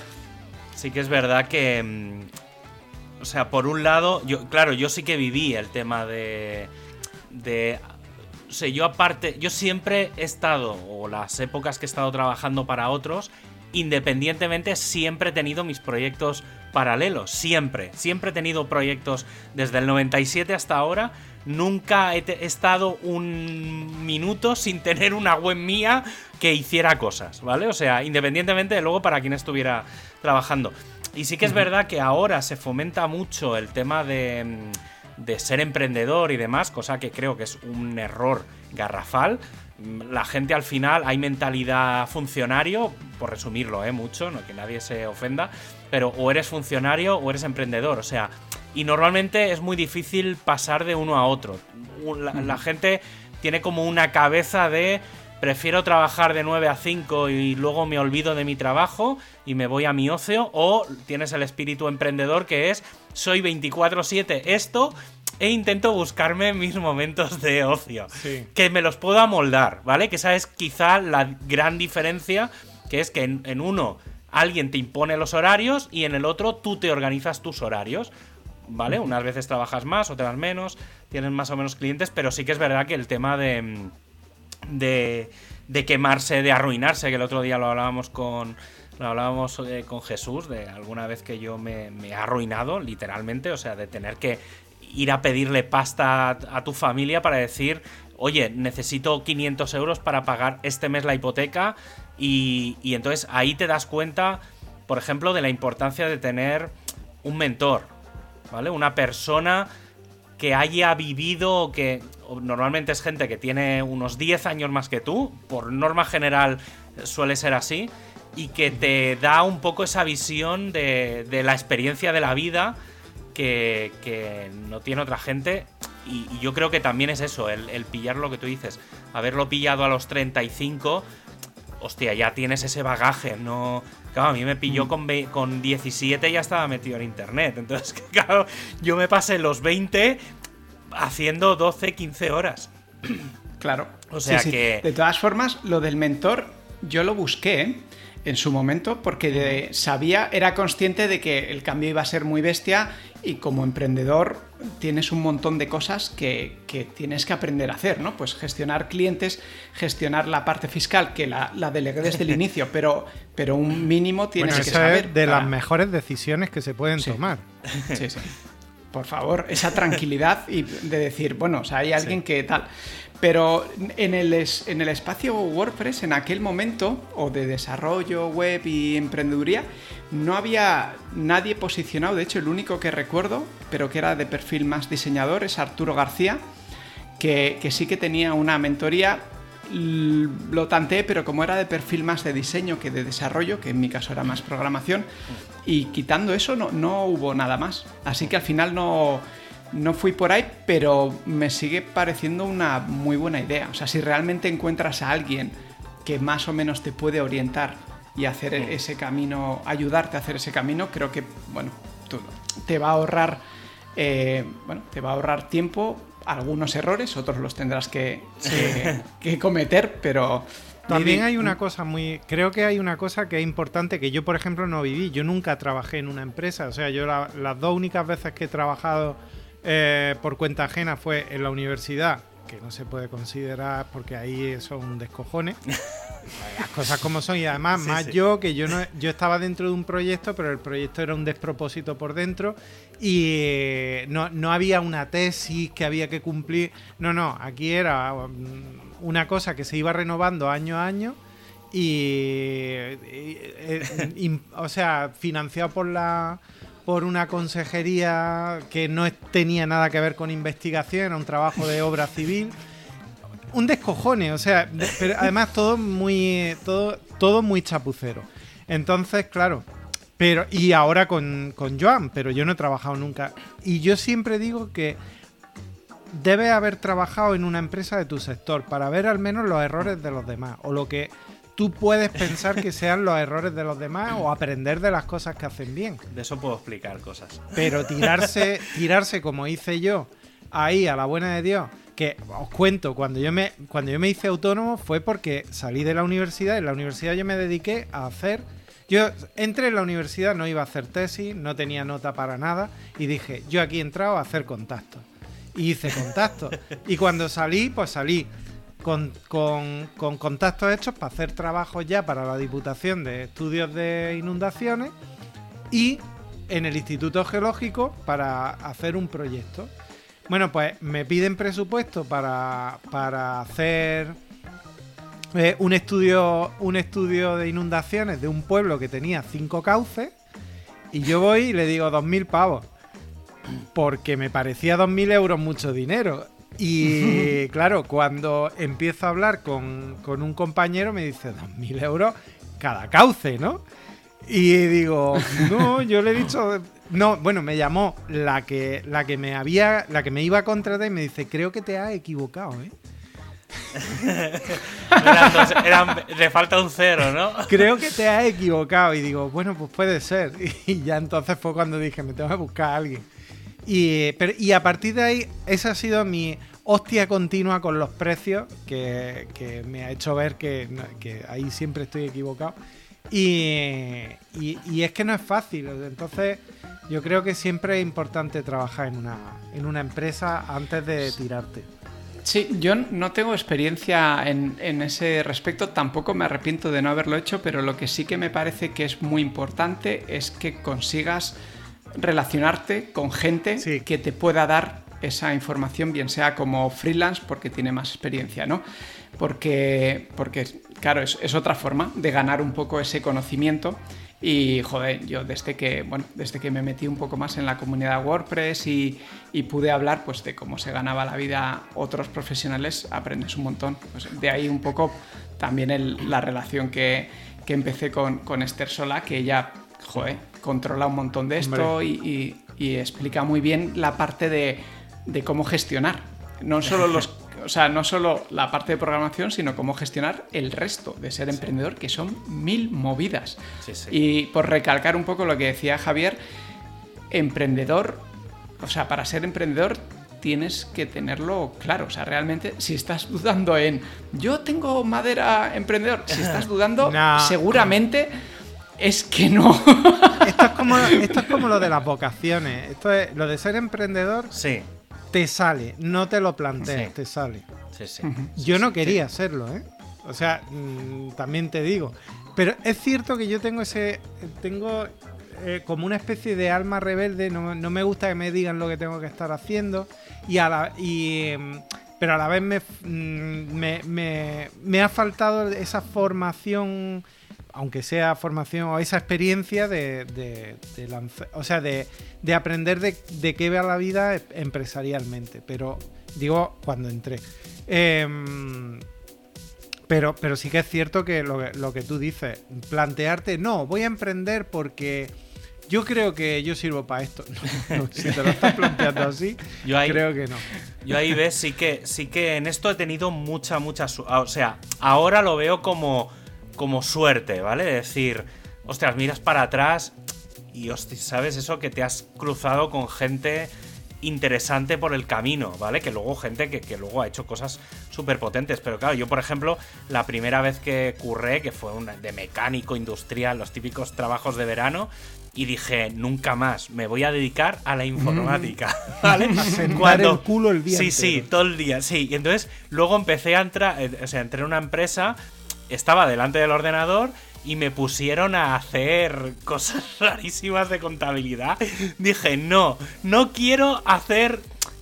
Sí que es verdad que. mm, O sea, por un lado, yo, claro, yo sí que viví el tema de. de. O sea, yo aparte. Yo siempre he estado, o las épocas que he estado trabajando para otros, independientemente, siempre he tenido mis proyectos paralelos. Siempre. Siempre he tenido proyectos desde el 97 hasta ahora. Nunca he estado un minuto sin tener una web mía que hiciera cosas, ¿vale? O sea, independientemente de luego para quien estuviera trabajando. Y sí que es verdad que ahora se fomenta mucho el tema de, mm, de ser emprendedor y demás, cosa que creo que es un error garrafal. La gente al final hay mentalidad funcionario, por resumirlo, ¿eh? mucho, no que nadie se ofenda, pero o eres funcionario o eres emprendedor, o sea, y normalmente es muy difícil pasar de uno a otro. La, la gente tiene como una cabeza de prefiero trabajar de 9 a 5 y luego me olvido de mi trabajo y me voy a mi ocio, o tienes el espíritu emprendedor que es soy 24/7 esto e intento buscarme mis momentos de ocio Sí. que me los puedo amoldar, ¿vale? Que esa es quizá la gran diferencia, que es que en, en uno alguien te impone los horarios y en el otro tú te organizas tus horarios, ¿vale? Unas veces trabajas más, otras menos, tienes más o menos clientes, pero sí que es verdad que el tema de, de, de quemarse, de arruinarse, que el otro día lo hablábamos con... Hablábamos eh, con Jesús de alguna vez que yo me, me he arruinado, literalmente, o sea, de tener que ir a pedirle pasta a, tu familia para decir, oye, necesito 500 euros para pagar este mes la hipoteca y, y entonces ahí te das cuenta, por ejemplo, de la importancia de tener un mentor, ¿vale? Una persona que haya vivido que normalmente es gente que tiene unos 10 años más que tú, por norma general suele ser así, y que te da un poco esa visión de, de la experiencia de la vida que, que no tiene otra gente. Y, y yo creo que también es eso, el, el pillar lo que tú dices, haberlo pillado a los 35, hostia, ya tienes ese bagaje, no... Claro, a mí me pilló con, ve- con 17 y ya estaba metido en internet. Entonces, claro, yo me pasé los 20 haciendo 12, 15 horas. Claro. O sea que- De todas formas, lo del mentor, yo lo busqué en su momento porque de- sabía, era consciente de que el cambio iba a ser muy bestia y como emprendedor tienes un montón de cosas que, que tienes que aprender a hacer, ¿no? Pues gestionar clientes, gestionar la parte fiscal, que la, la delegué desde el inicio, pero, pero un mínimo tienes Bueno, que saber. es de para- las mejores decisiones que se pueden Sí. tomar. Sí, sí. Por favor, esa tranquilidad y de decir, bueno, o sea, hay alguien que tal. Pero en el, en el espacio WordPress, en aquel momento, o de desarrollo web y emprendeduría, no había nadie posicionado. De hecho, el único que recuerdo, pero que era de perfil más diseñador, es Arturo García, que, que sí que tenía una mentoría. Lo tanteé, pero como era de perfil más de diseño que de desarrollo, que en mi caso era más programación, y quitando eso no, no hubo nada más. Así que al final no, no fui por ahí, pero me sigue pareciendo una muy buena idea. O sea, si realmente encuentras a alguien que más o menos te puede orientar y hacer ese camino, ayudarte a hacer ese camino, creo que, bueno, tú- te va a ahorrar, eh, bueno, te va a ahorrar tiempo, algunos errores, otros los tendrás que, que cometer, pero también hay una cosa muy. Creo que hay una cosa que es importante que yo, por ejemplo, no viví. Yo nunca trabajé en una empresa. O sea, yo las dos únicas veces que he trabajado eh, por cuenta ajena fue en la universidad, que no se puede considerar porque ahí eso es un descojone. Las cosas como son. Y además, más yo, que yo no yo estaba dentro de un proyecto, pero el proyecto era un despropósito por dentro. Y eh, no, no había una tesis que había que cumplir. No, no, aquí era una cosa que se iba renovando año a año y, eh, o sea, financiado por la por una consejería que no tenía nada que ver con investigación, era un trabajo de obra civil. Un descojone, o sea, pero además todo muy todo todo muy chapucero. Entonces, claro, pero y ahora con, con Joan, pero yo no he trabajado nunca y yo siempre digo que debes haber trabajado en una empresa de tu sector para ver al menos los errores de los demás o lo que tú puedes pensar que sean los errores de los demás o aprender de las cosas que hacen bien. De eso puedo explicar cosas. Pero tirarse, tirarse como hice yo, ahí a la buena de Dios, que os cuento, cuando yo me, cuando yo me hice autónomo fue porque salí de la universidad, en la universidad yo me dediqué a hacer yo entré en la universidad, no iba a hacer tesis, no tenía nota para nada y dije, yo aquí he entrado a hacer contactos y hice contactos. y cuando salí, pues salí con, contactos hechos para hacer trabajos ya para la Diputación de Estudios de Inundaciones y en el Instituto Geológico para hacer un proyecto. Bueno, pues me piden presupuesto para, para hacer eh, un, estudio, un estudio de inundaciones de un pueblo que tenía cinco cauces y yo voy y le digo dos mil pavos porque me parecía 2.000 euros mucho dinero. Y claro, cuando empiezo a hablar con, un compañero me dice 2.000 euros cada cauce, ¿no? Y digo, no, yo le he dicho, no, bueno, me llamó la que, la que me había, la que me iba a contratar y me dice, creo que te has equivocado, ¿eh? le falta un cero, ¿no? Creo que te has equivocado. Y digo, bueno, pues puede ser. Y ya entonces fue cuando dije, me tengo que buscar a alguien. Y, y a partir de ahí, esa ha sido mi hostia continua con los precios, que, me ha hecho ver que, ahí siempre estoy equivocado. Y, y, es que no es fácil. Entonces, yo creo que siempre es importante trabajar en una, en una empresa antes de tirarte. Sí, yo no tengo experiencia en, en, ese respecto, tampoco me arrepiento de no haberlo hecho, pero lo que sí que me parece que es muy importante es que consigas relacionarte con gente que te pueda dar esa información, bien sea como freelance, porque tiene más experiencia, ¿no? Porque, porque claro, es, otra forma de ganar un poco ese conocimiento. Y joder, yo desde que, bueno, desde que me metí un poco más en la comunidad WordPress y, pude hablar pues, de cómo se ganaba la vida otros profesionales, aprendes un montón. Pues, de ahí un poco también la relación que, que empecé con, con Esther Sola, que ella, joder, controla un montón de esto y, explica muy bien la parte de, cómo gestionar. No solo los. O sea, no solo la parte de programación, sino cómo gestionar el resto de ser emprendedor, que son mil movidas. Y por recalcar un poco lo que decía Javier, emprendedor, o sea, para ser emprendedor tienes que tenerlo claro. O sea, realmente, si estás dudando en yo tengo madera emprendedor, si estás dudando, seguramente es que no. esto, es como, esto es como lo de las vocaciones. Esto es lo de ser emprendedor. Sí. Te sale, no te lo plantees, te sale. Sí, sí. Yo no quería hacerlo, ¿eh? O sea, mm, también te digo. Pero es cierto que yo tengo ese. Tengo eh, como una especie de alma rebelde. No, me gusta que me digan lo que tengo que estar haciendo. Y a la. Y, em, pero a la vez me, mm, me, me, me ha faltado esa formación aunque sea formación o esa experiencia de, de, o sea, de, aprender de, qué va la vida empresarialmente. Pero digo, cuando entré. Em, pero, pero sí que es cierto que lo, que tú dices, plantearte, no, voy a emprender porque yo creo que yo sirvo para esto. si te lo estás planteando así, yo creo que no. Yo ahí ves, sí que, sí que en esto he tenido mucha, mucha... O sea, ahora lo veo como como suerte, ¿vale? Decir, ostras, miras para atrás y, ¿sabes eso? Que te has cruzado con gente interesante por el camino, ¿vale? Que luego gente que, que luego ha hecho cosas súper potentes. Pero claro, yo por ejemplo, la primera vez que curré, que fue una, de mecánico industrial, los típicos trabajos de verano, y dije, nunca más, me voy a dedicar a la informática, ¿vale? A sentar el culo el día Sí, sí, todo el día, sí. Y entonces luego empecé a entrar, eh, o sea, entré en una empresa, estaba delante del ordenador y me pusieron a hacer cosas rarísimas de contabilidad. Dije, no, no quiero hacer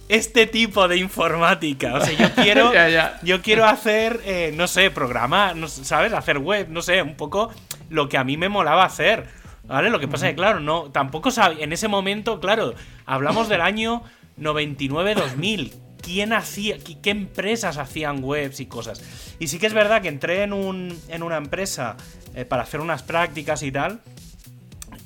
este tipo de informática. O sea, yo quiero, Ya, ya. yo quiero hacer, eh, no sé, programar, no ¿sabes? Hacer web, no sé, un poco lo que a mí me molaba hacer. ¿Vale? Lo que pasa es que, claro, no, tampoco sabía. En ese momento, claro, hablamos del año 99-2000. ¿Quién hacía, qué, empresas hacían webs y cosas? Y sí que es verdad que entré en, un, en una empresa eh, para hacer unas prácticas y tal.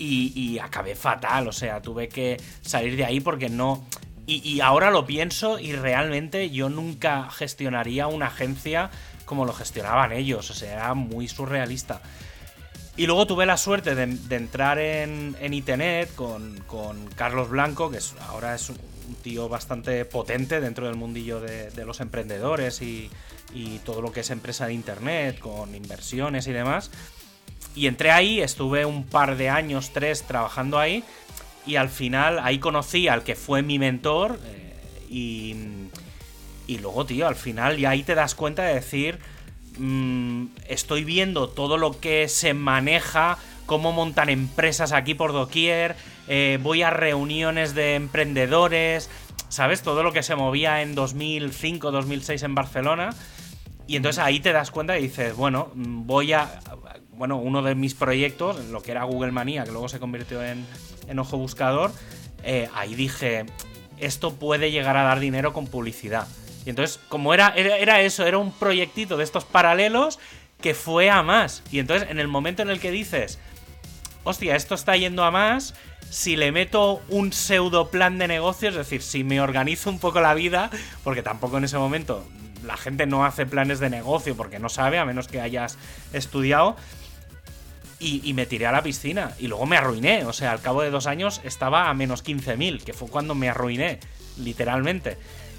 Y, acabé fatal, o sea, tuve que salir de ahí porque no. Y, ahora lo pienso y realmente yo nunca gestionaría una agencia como lo gestionaban ellos, o sea, era muy surrealista. Y luego tuve la suerte de, entrar en, en Itenet con, con Carlos Blanco, que ahora es un tío bastante potente dentro del mundillo de, los emprendedores y, todo lo que es empresa de Internet, con inversiones y demás. Y entré ahí, estuve un par de años, tres, trabajando ahí. Y al final ahí conocí al que fue mi mentor. eh, y, y luego, tío, al final ya ahí te das cuenta de decir, mm, estoy viendo todo lo que se maneja, cómo montan empresas aquí por doquier, eh, voy a reuniones de emprendedores, ¿sabes? Todo lo que se movía en 2005, 2006 en Barcelona. Y entonces ahí te das cuenta y dices, bueno, voy a... Bueno, uno de mis proyectos, lo que era Google Manía, que luego se convirtió en, en Ojo Buscador, eh, ahí dije, esto puede llegar a dar dinero con publicidad. Y entonces, como era, era, era eso, era un proyectito de estos paralelos que fue a más. Y entonces, en el momento en el que dices, hostia, esto está yendo a más, si le meto un pseudo plan de negocio, es decir, si me organizo un poco la vida, porque tampoco en ese momento la gente no hace planes de negocio porque no sabe, a menos que hayas estudiado. Y, me tiré a la piscina y luego me arruiné. O sea, al cabo de dos años estaba a menos 15.000, que fue cuando me arruiné, literalmente.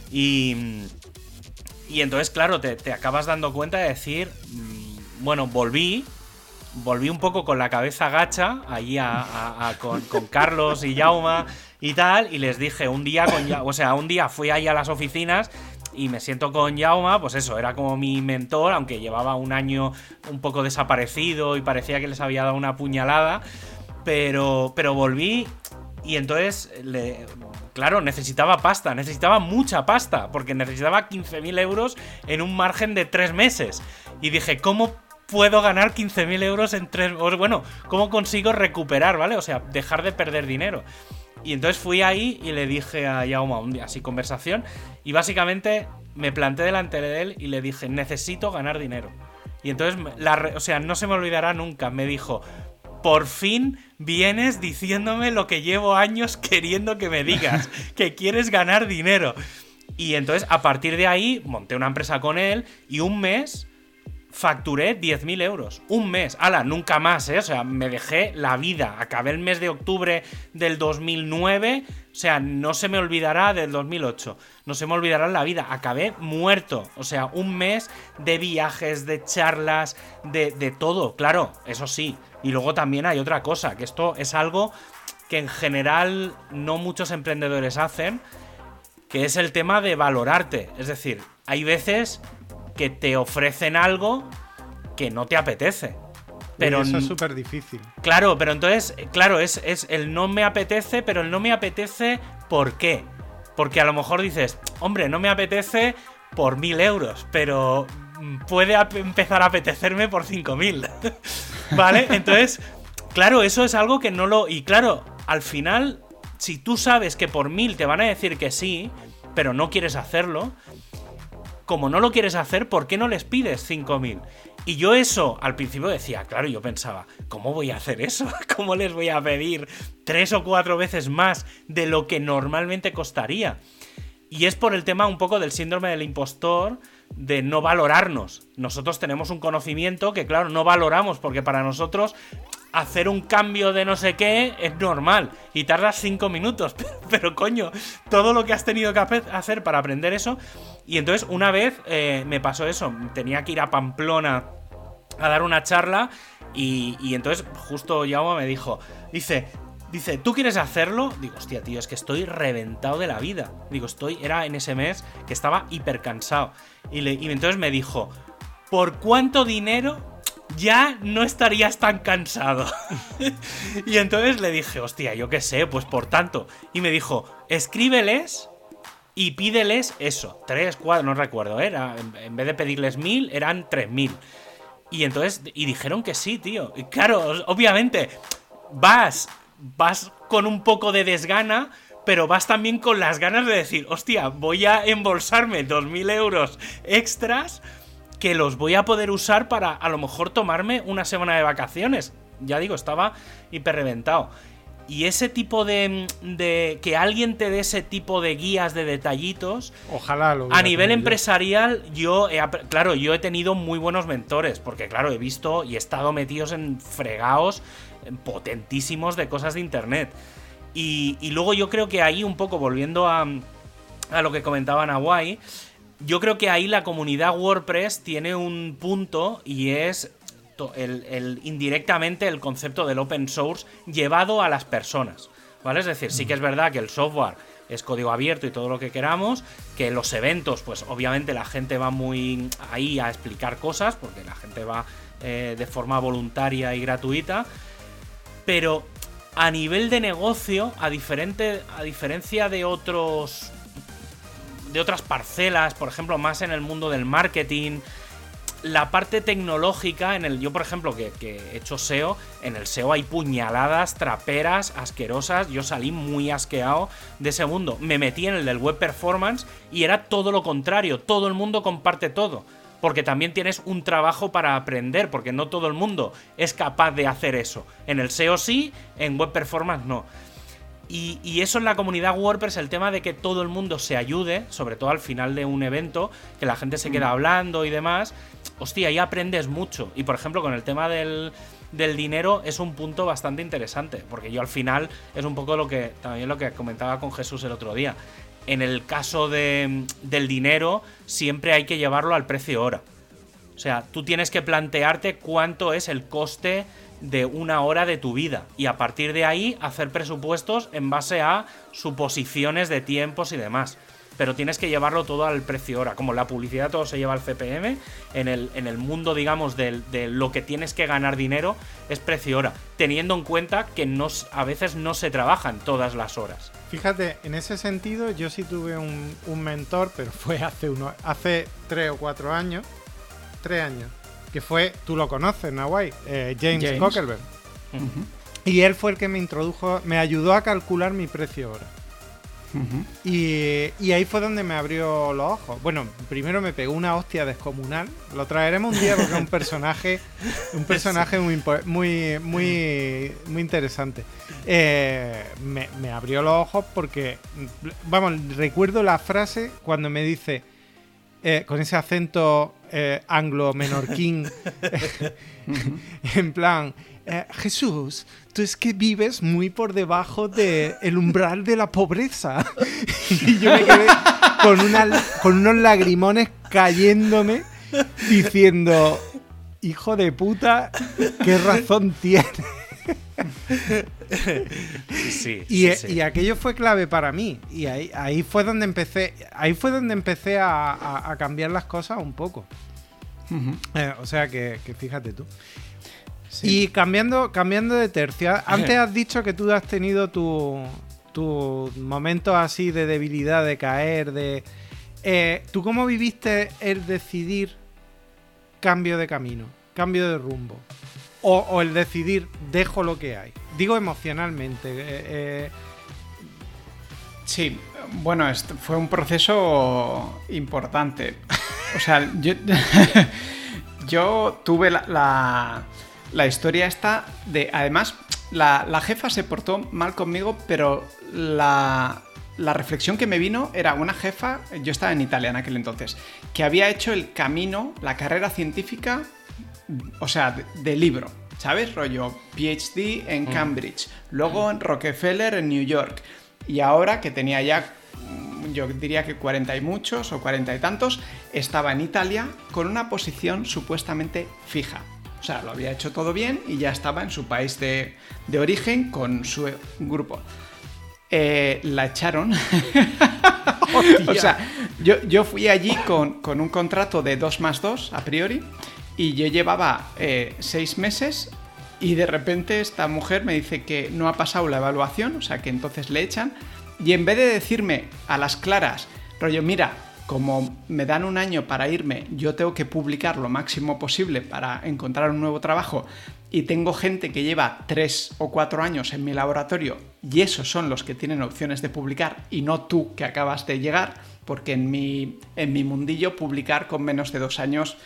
Y, y entonces, claro, te, te acabas dando cuenta de decir, mm, bueno, volví, volví un poco con la cabeza gacha, allí con, Carlos y Jauma y tal, y les dije un día con o sea, un día fui ahí a las oficinas y me siento con Jauma, pues eso, era como mi mentor, aunque llevaba un año un poco desaparecido y parecía que les había dado una puñalada, pero, pero volví y entonces, claro, necesitaba pasta, necesitaba mucha pasta, porque necesitaba 15.000 euros en un margen de tres meses. Y dije, ¿cómo puedo ganar 15.000 euros en tres Bueno, ¿cómo consigo recuperar, ¿vale? O sea, dejar de perder dinero. Y entonces fui ahí y le dije a Yauma un día, así conversación, y básicamente me planté delante de él y le dije, necesito ganar dinero. Y entonces, la o sea, no se me olvidará nunca, me dijo, por fin vienes diciéndome lo que llevo años queriendo que me digas, que quieres ganar dinero. Y entonces, a partir de ahí, monté una empresa con él y un mes facturé 10.000 euros. Un mes. Ala, nunca más, ¿eh? O sea, me dejé la vida. Acabé el mes de octubre del 2009. O sea, no se me olvidará del 2008. No se me olvidará la vida. Acabé muerto. O sea, un mes de viajes, de charlas, de, de todo. Claro, eso sí. Y luego también hay otra cosa, que esto es algo que en general no muchos emprendedores hacen, que es el tema de valorarte. Es decir, hay veces que te ofrecen algo que no te apetece. Pero eso es súper difícil. Claro, pero entonces, claro, es, es el no me apetece, pero el no me apetece, ¿por qué? Porque a lo mejor dices, hombre, no me apetece por mil euros, pero mm, puede empezar a apetecerme por cinco mil. ¿Vale? Entonces, claro, eso es algo que no lo. Y claro, al final, si tú sabes que por mil te van a decir que sí, pero no quieres hacerlo, como no lo quieres hacer, ¿por qué no les pides 5.000? Y yo eso al principio decía, claro, yo pensaba, ¿cómo voy a hacer eso? ¿Cómo les voy a pedir tres o cuatro veces más de lo que normalmente costaría? Y es por el tema un poco del síndrome del impostor, de no valorarnos. Nosotros tenemos un conocimiento que, claro, no valoramos porque para nosotros hacer un cambio de no sé qué es normal y tardas cinco minutos, pero, coño, todo lo que has tenido que hacer para aprender eso. Y entonces una vez eh, me pasó eso, tenía que ir a Pamplona a dar una charla y, y entonces justo Yao me dijo, dice, dice, ¿tú quieres hacerlo? Digo, hostia, tío, es que estoy reventado de la vida. Digo, estoy, era en ese mes que estaba hiper cansado. Y, le, y entonces me dijo, ¿por cuánto dinero ya no estarías tan cansado. y entonces le dije, hostia, yo qué sé, pues por tanto. Y me dijo, escríbeles y pídeles eso. Tres, cuatro, no recuerdo, era. En vez de pedirles mil, eran tres mil. Y entonces, y dijeron que sí, tío. Y claro, obviamente, vas, vas con un poco de desgana, pero vas también con las ganas de decir, hostia, voy a embolsarme dos mil euros extras que los voy a poder usar para a lo mejor tomarme una semana de vacaciones. Ya digo, estaba hiper reventado. Y ese tipo de, de, que alguien te dé ese tipo de guías de detallitos. Ojalá lo A nivel empresarial, yo, he, claro, yo he tenido muy buenos mentores, porque claro, he visto y he estado metidos en fregados potentísimos de cosas de internet. Y, y luego yo creo que ahí, un poco volviendo a, a lo que comentaba Nawai, yo creo que ahí la comunidad WordPress tiene un punto y es el, indirectamente el concepto del open source llevado a las personas. ¿Vale? Es decir, sí que es verdad que el software es código abierto y todo lo que queramos, que los eventos, pues obviamente la gente va muy ahí a explicar cosas, porque la gente va eh, de forma voluntaria y gratuita, pero a nivel de negocio, a, diferente, a diferencia de otros de otras parcelas, por ejemplo, más en el mundo del marketing. La parte tecnológica, en el. Yo, por ejemplo, que, he hecho SEO, en el SEO hay puñaladas, traperas, asquerosas. Yo salí muy asqueado de ese mundo. Me metí en el del web performance y era todo lo contrario. Todo el mundo comparte todo porque también tienes un trabajo para aprender, porque no todo el mundo es capaz de hacer eso. En el SEO sí, en Web Performance no. Y, eso en la comunidad WordPress, el tema de que todo el mundo se ayude, sobre todo al final de un evento, que la gente se queda mm. hablando y demás, hostia, ahí aprendes mucho. Y por ejemplo, con el tema del, dinero es un punto bastante interesante, porque yo al final es un poco lo que también lo que comentaba con Jesús el otro día. En el caso de, del dinero, siempre hay que llevarlo al precio hora. O sea, tú tienes que plantearte cuánto es el coste de una hora de tu vida y a partir de ahí hacer presupuestos en base a suposiciones de tiempos y demás. Pero tienes que llevarlo todo al precio hora. Como la publicidad todo se lleva al CPM, en el, en el mundo, digamos, de, lo que tienes que ganar dinero es precio hora. Teniendo en cuenta que no, a veces no se trabajan todas las horas. Fíjate, en ese sentido yo sí tuve un, un mentor, pero fue hace, uno, hace tres o cuatro años. Tres años que fue, tú lo conoces, Nawai, eh, James, James. Y él fue el que me introdujo, me ayudó a calcular mi precio y, ahí fue donde me abrió los ojos. Bueno, primero me pegó una hostia descomunal. Lo traeremos un día porque es un personaje, un personaje muy, muy, muy, muy interesante. Eh, me, me, abrió los ojos porque, vamos, recuerdo la frase cuando me dice, eh, con ese acento eh, anglo-menorquín, en plan, eh, Jesús, tú es que vives muy por debajo del umbral de la pobreza. y yo me quedé con, con unos lagrimones cayéndome diciendo, hijo de puta, ¿qué razón tiene? y, aquello fue clave para mí. Y ahí, ahí fue donde empecé. Ahí fue donde empecé a, cambiar las cosas un poco. Eh, o sea que, fíjate tú. Y cambiando, cambiando de tercio, antes has dicho que tú has tenido tu, tu momentos así de debilidad, de caer, de. Eh, ¿Tú cómo viviste el decidir cambio de camino, cambio de rumbo? O, el decidir, dejo lo que hay. Digo emocionalmente. Eh, eh. Sí, bueno, fue un proceso importante. O sea, yo, tuve la, la, historia esta de... Además, la, la, jefa se portó mal conmigo, pero la, la reflexión que me vino era una jefa, yo estaba en Italia en aquel entonces, que había hecho el camino, la carrera científica o sea, de, libro. ¿sabes? Rollo PhD en Cambridge, luego en Rockefeller en New York. Y ahora que tenía ya, mm, yo diría que 40 y muchos o 40 y tantos, estaba en Italia con una posición supuestamente fija. O sea, lo había hecho todo bien y ya estaba en su país de, de origen con su grupo. Eh, la echaron. o sea, yo, yo, fui allí con, con, un contrato de 2 más 2 a priori y yo llevaba eh, seis meses y de repente esta mujer me dice que no ha pasado la evaluación, o sea que entonces le echan y en vez de decirme a las claras, rollo, mira, como me dan un año para irme, yo tengo que publicar lo máximo posible para encontrar un nuevo trabajo y tengo gente que lleva tres o cuatro años en mi laboratorio y esos son los que tienen opciones de publicar y no tú que acabas de llegar, porque en mi, en mi mundillo publicar con menos de dos años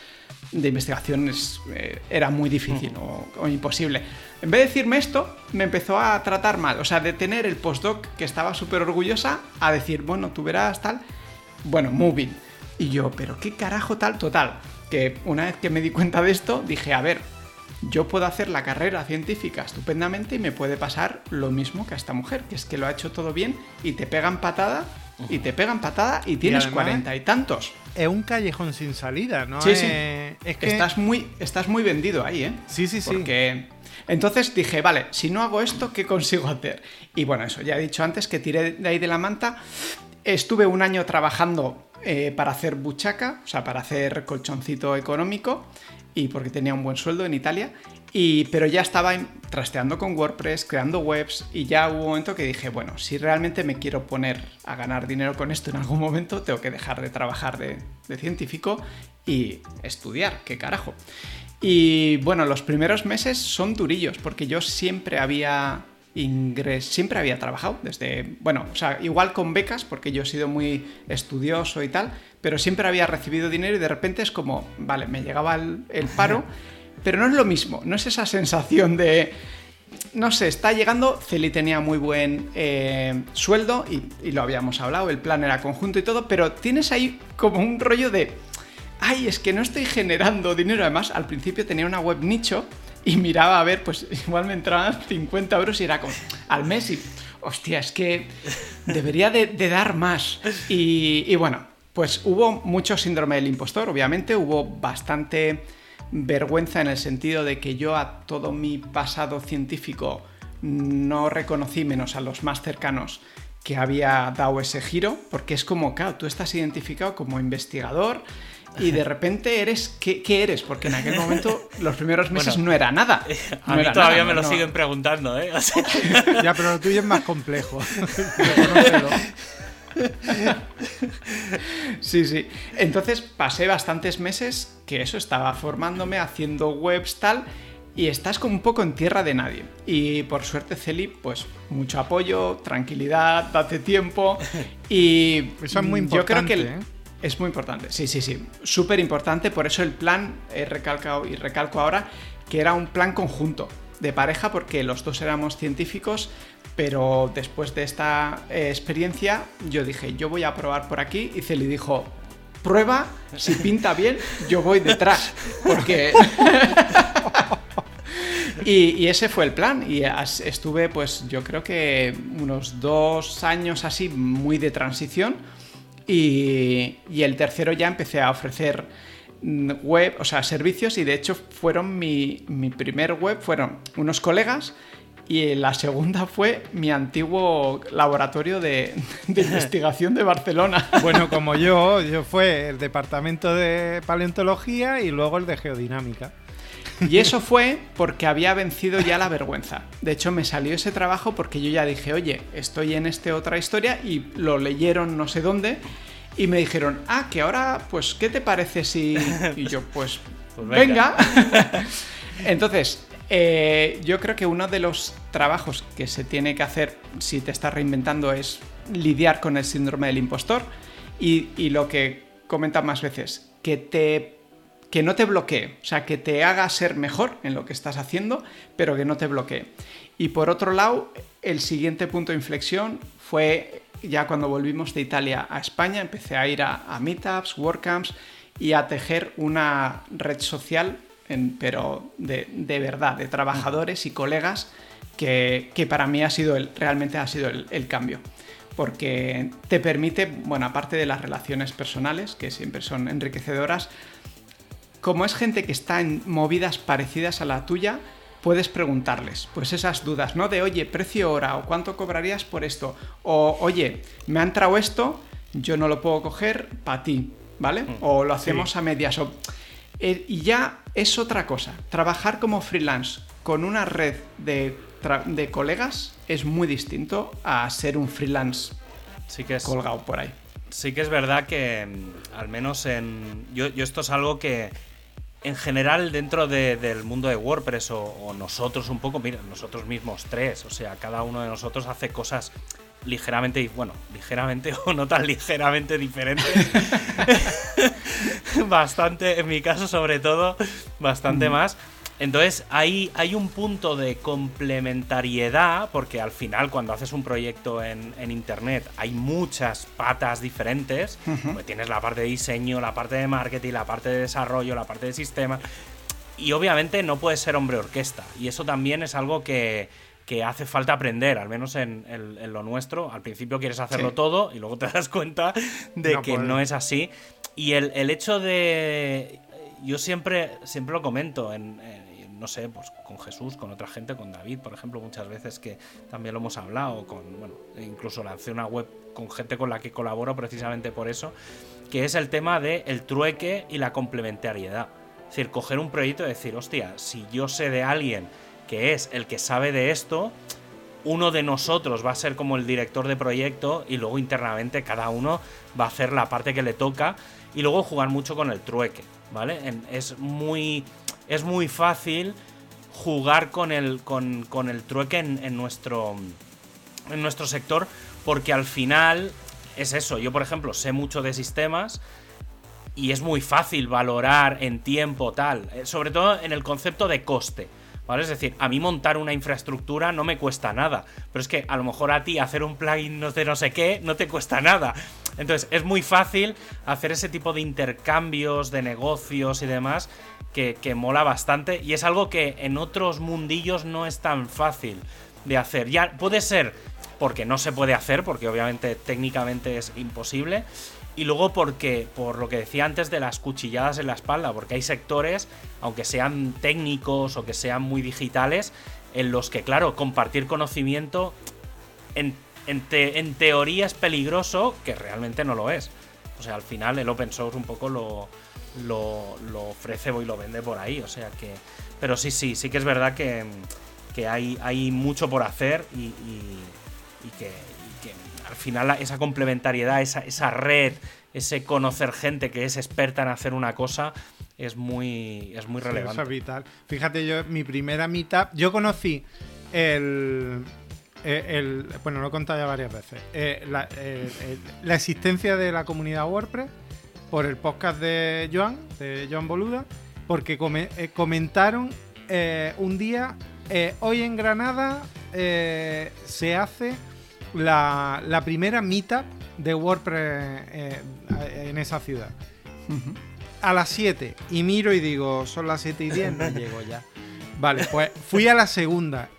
de investigación eh, era muy difícil o, o, imposible. En vez de decirme esto, me empezó a tratar mal, o sea, de tener el postdoc que estaba súper orgullosa a decir, bueno, tú verás tal bueno, moving. Y yo, pero qué carajo tal, total. Que una vez que me di cuenta de esto, dije, a ver, yo puedo hacer la carrera científica estupendamente y me puede pasar lo mismo que a esta mujer, que es que lo ha hecho todo bien y te pegan patada y te pegan patada y tienes cuarenta y, tantos. Es un callejón sin salida, ¿no? Sí, sí. Es que... estás, muy, estás muy vendido ahí, ¿eh? Sí, sí, sí. Porque... Entonces dije, vale, si no hago esto, ¿qué consigo hacer? Y bueno, eso, ya he dicho antes que tiré de ahí de la manta Estuve un año trabajando eh, para hacer buchaca, o sea, para hacer colchoncito económico, y porque tenía un buen sueldo en Italia, y, pero ya estaba trasteando con WordPress, creando webs, y ya hubo un momento que dije, bueno, si realmente me quiero poner a ganar dinero con esto en algún momento, tengo que dejar de trabajar de, de científico y estudiar, qué carajo. Y bueno, los primeros meses son durillos, porque yo siempre había ingres siempre había trabajado desde, bueno, o sea, igual con becas, porque yo he sido muy estudioso y tal, pero siempre había recibido dinero y de repente es como, vale, me llegaba el, paro, pero no es lo mismo, no es esa sensación de, no sé, está llegando, Celi tenía muy buen eh, sueldo y, y lo habíamos hablado, el plan era conjunto y todo, pero tienes ahí como un rollo de, ay, es que no estoy generando dinero, además al principio tenía una web nicho, y miraba a ver, pues igual me entraban 50 euros y era como al mes y, hostia, es que debería de, dar más. Y, bueno, pues hubo mucho síndrome del impostor, obviamente, hubo bastante vergüenza en el sentido de que yo a todo mi pasado científico no reconocí, menos a los más cercanos, que había dado ese giro, porque es como, claro, tú estás identificado como investigador, y de repente eres, ¿qué, eres? Porque en aquel momento, los primeros meses no era nada. a mí todavía me lo siguen preguntando, ¿eh? ya, pero lo tuyo es más complejo. sí, sí. Entonces pasé bastantes meses que eso estaba formándome, haciendo webs, tal, y estás como un poco en tierra de nadie. Y por suerte, Celi, pues mucho apoyo, tranquilidad, date tiempo. Y eso es muy importante. Yo creo que. ¿eh? Es muy importante, sí, sí, sí. Súper importante, por eso el plan, he recalcado y recalco ahora, que era un plan conjunto de pareja, porque los dos éramos científicos, pero después de esta eh, experiencia yo dije, yo voy a probar por aquí, y Celi dijo, prueba, si pinta bien, yo voy detrás, porque... y, y, ese fue el plan, y estuve pues yo creo que unos dos años así muy de transición, y, el tercero ya empecé a ofrecer mm, web, o sea, servicios y de hecho fueron mi, primer web, fueron unos colegas y la segunda fue mi antiguo laboratorio de, de, investigación de Barcelona. Bueno, como yo, yo fue el departamento de paleontología y luego el de geodinámica. Y eso fue porque había vencido ya la vergüenza. De hecho, me salió ese trabajo porque yo ya dije, oye, estoy en este otra historia y lo leyeron no sé dónde y me dijeron, ah, que ahora, pues, ¿qué te parece si... Y yo, pues, pues venga. Entonces, eh, yo creo que uno de los trabajos que se tiene que hacer si te estás reinventando es lidiar con el síndrome del impostor y, y lo que comentan más veces, que te que no te bloquee, o sea, que te haga ser mejor en lo que estás haciendo, pero que no te bloquee. Y por otro lado, el siguiente punto de inflexión fue ya cuando volvimos de Italia a España, empecé a ir a, meetups, WordCamps y a tejer una red social pero de, verdad, de trabajadores y colegas, que, para mí ha sido el, realmente ha sido el, cambio. Porque te permite, bueno, aparte de las relaciones personales, que siempre son enriquecedoras, como es gente que está en movidas parecidas a la tuya, puedes preguntarles, pues esas dudas, ¿no? De, oye, precio hora, o cuánto cobrarías por esto, o, oye, me ha entrado esto, yo no lo puedo coger para ti, ¿vale? Mm, o lo hacemos a medias. O... Eh, y ya es otra cosa. Trabajar como freelance con una red de, colegas es muy distinto a ser un freelance sí que es, colgado por ahí. Sí que es verdad que, mm, al menos en. Yo, esto es algo que. En general, dentro del mundo de WordPress o, o, nosotros un poco, mira, nosotros mismos tres, o sea, cada uno de nosotros hace cosas ligeramente, bueno, ligeramente o no tan ligeramente diferente. bastante, en mi caso sobre todo, bastante más. Entonces hay, hay un punto de complementariedad, porque al final cuando haces un proyecto en, Internet hay muchas patas diferentes. Pues tienes la parte de diseño, la parte de marketing, la parte de desarrollo, la parte de sistema. Y obviamente no puedes ser hombre orquesta. Y eso también es algo que, que hace falta aprender, al menos en, lo nuestro. Al principio quieres hacerlo todo y luego te das cuenta de que no es así. Y el, hecho de... Yo siempre, siempre lo comento en, no sé, pues con Jesús, con otra gente, con David, por ejemplo, muchas veces que también lo hemos hablado, con, bueno, incluso lancé una web con gente con la que colaboro precisamente por eso, que es el tema de el trueque y la complementariedad. Es decir, coger un proyecto y decir, hostia, si yo sé de alguien que es el que sabe de esto, uno de nosotros va a ser como el director de proyecto y luego internamente cada uno va a hacer la parte que le toca y luego jugar mucho con el trueque, ¿vale? es muy es muy fácil jugar con el con, el trueque en, nuestro en nuestro sector porque al final es eso, yo por ejemplo sé mucho de sistemas y es muy fácil valorar en tiempo tal, eh, sobre todo en el concepto de coste. ¿Vale? Es decir, a mí montar una infraestructura no me cuesta nada. Pero es que a lo mejor a ti hacer un plugin de no sé qué no te cuesta nada. Entonces es muy fácil hacer ese tipo de intercambios, de negocios y demás que, mola bastante. Y es algo que en otros mundillos no es tan fácil de hacer. Ya puede ser porque no se puede hacer, porque obviamente técnicamente es imposible y luego porque, por lo que decía antes de las cuchilladas en la espalda, porque hay sectores, aunque sean técnicos o que sean muy digitales, en los que, claro, compartir conocimiento en, en, teoría es peligroso, que realmente no lo es. O sea, al final el open source un poco lo, lo, ofrece y lo vende por ahí. O sea que. Pero sí, sí, sí que es verdad que, que hay, hay mucho por hacer y que, al final esa complementariedad, esa, esa red, ese conocer gente que es experta en hacer una cosa, es muy, es muy relevante. eso es vital. Fíjate, yo, mi primera mitad, yo conocí el, el, bueno, lo he contado ya varias veces, eh, la, la, existencia de la comunidad WordPress por el podcast de Joan, de Joan Boluda, porque eh, comentaron eh, un día, hoy en Granada se hace la, primera meetup de WordPress eh, en esa ciudad. A las 7. Y miro y digo, son las 7 y 10, no llego ya. Vale, pues fui a la segunda.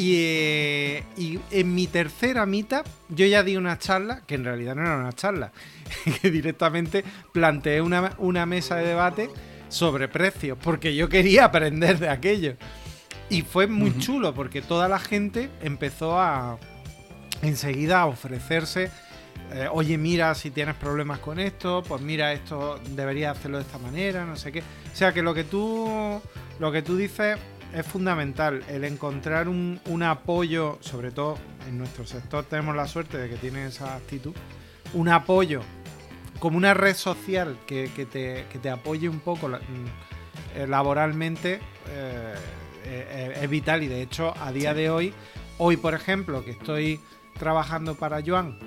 Eh, y, en mi tercera meetup yo ya di una charla, que en realidad no era una charla, que directamente planteé una, una mesa de debate sobre precios, porque yo quería aprender de aquello. Y fue muy chulo, porque toda la gente empezó a, enseguida ofrecerse, eh, oye, mira, si tienes problemas con esto, pues mira, esto debería hacerlo de esta manera, no sé qué. O sea que lo que tú, lo que tú dices es fundamental, el encontrar un, apoyo, sobre todo en nuestro sector tenemos la suerte de que tiene esa actitud, un apoyo como una red social que, te, apoye un poco mm, eh, laboralmente eh, es vital y de hecho a día de hoy, hoy por ejemplo que estoy trabajando para Joan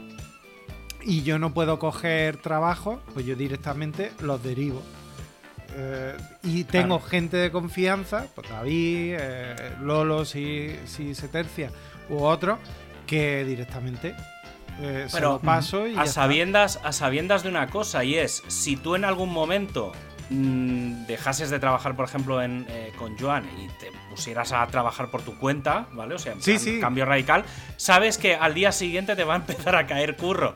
y yo no puedo coger trabajo, pues yo directamente los derivo. Eh, y tengo gente de confianza, pues David, eh, Lolo, si, si se tercia, u otro, que directamente eh, se lo paso y. A sabiendas, a sabiendas de una cosa, y es: si tú en algún momento mm, dejases de trabajar, por ejemplo, en, eh, con Joan y te pusieras a trabajar por tu cuenta, ¿vale? O sea, en Sí, plan, sí. cambio radical, sabes que al día siguiente te va a empezar a caer curro.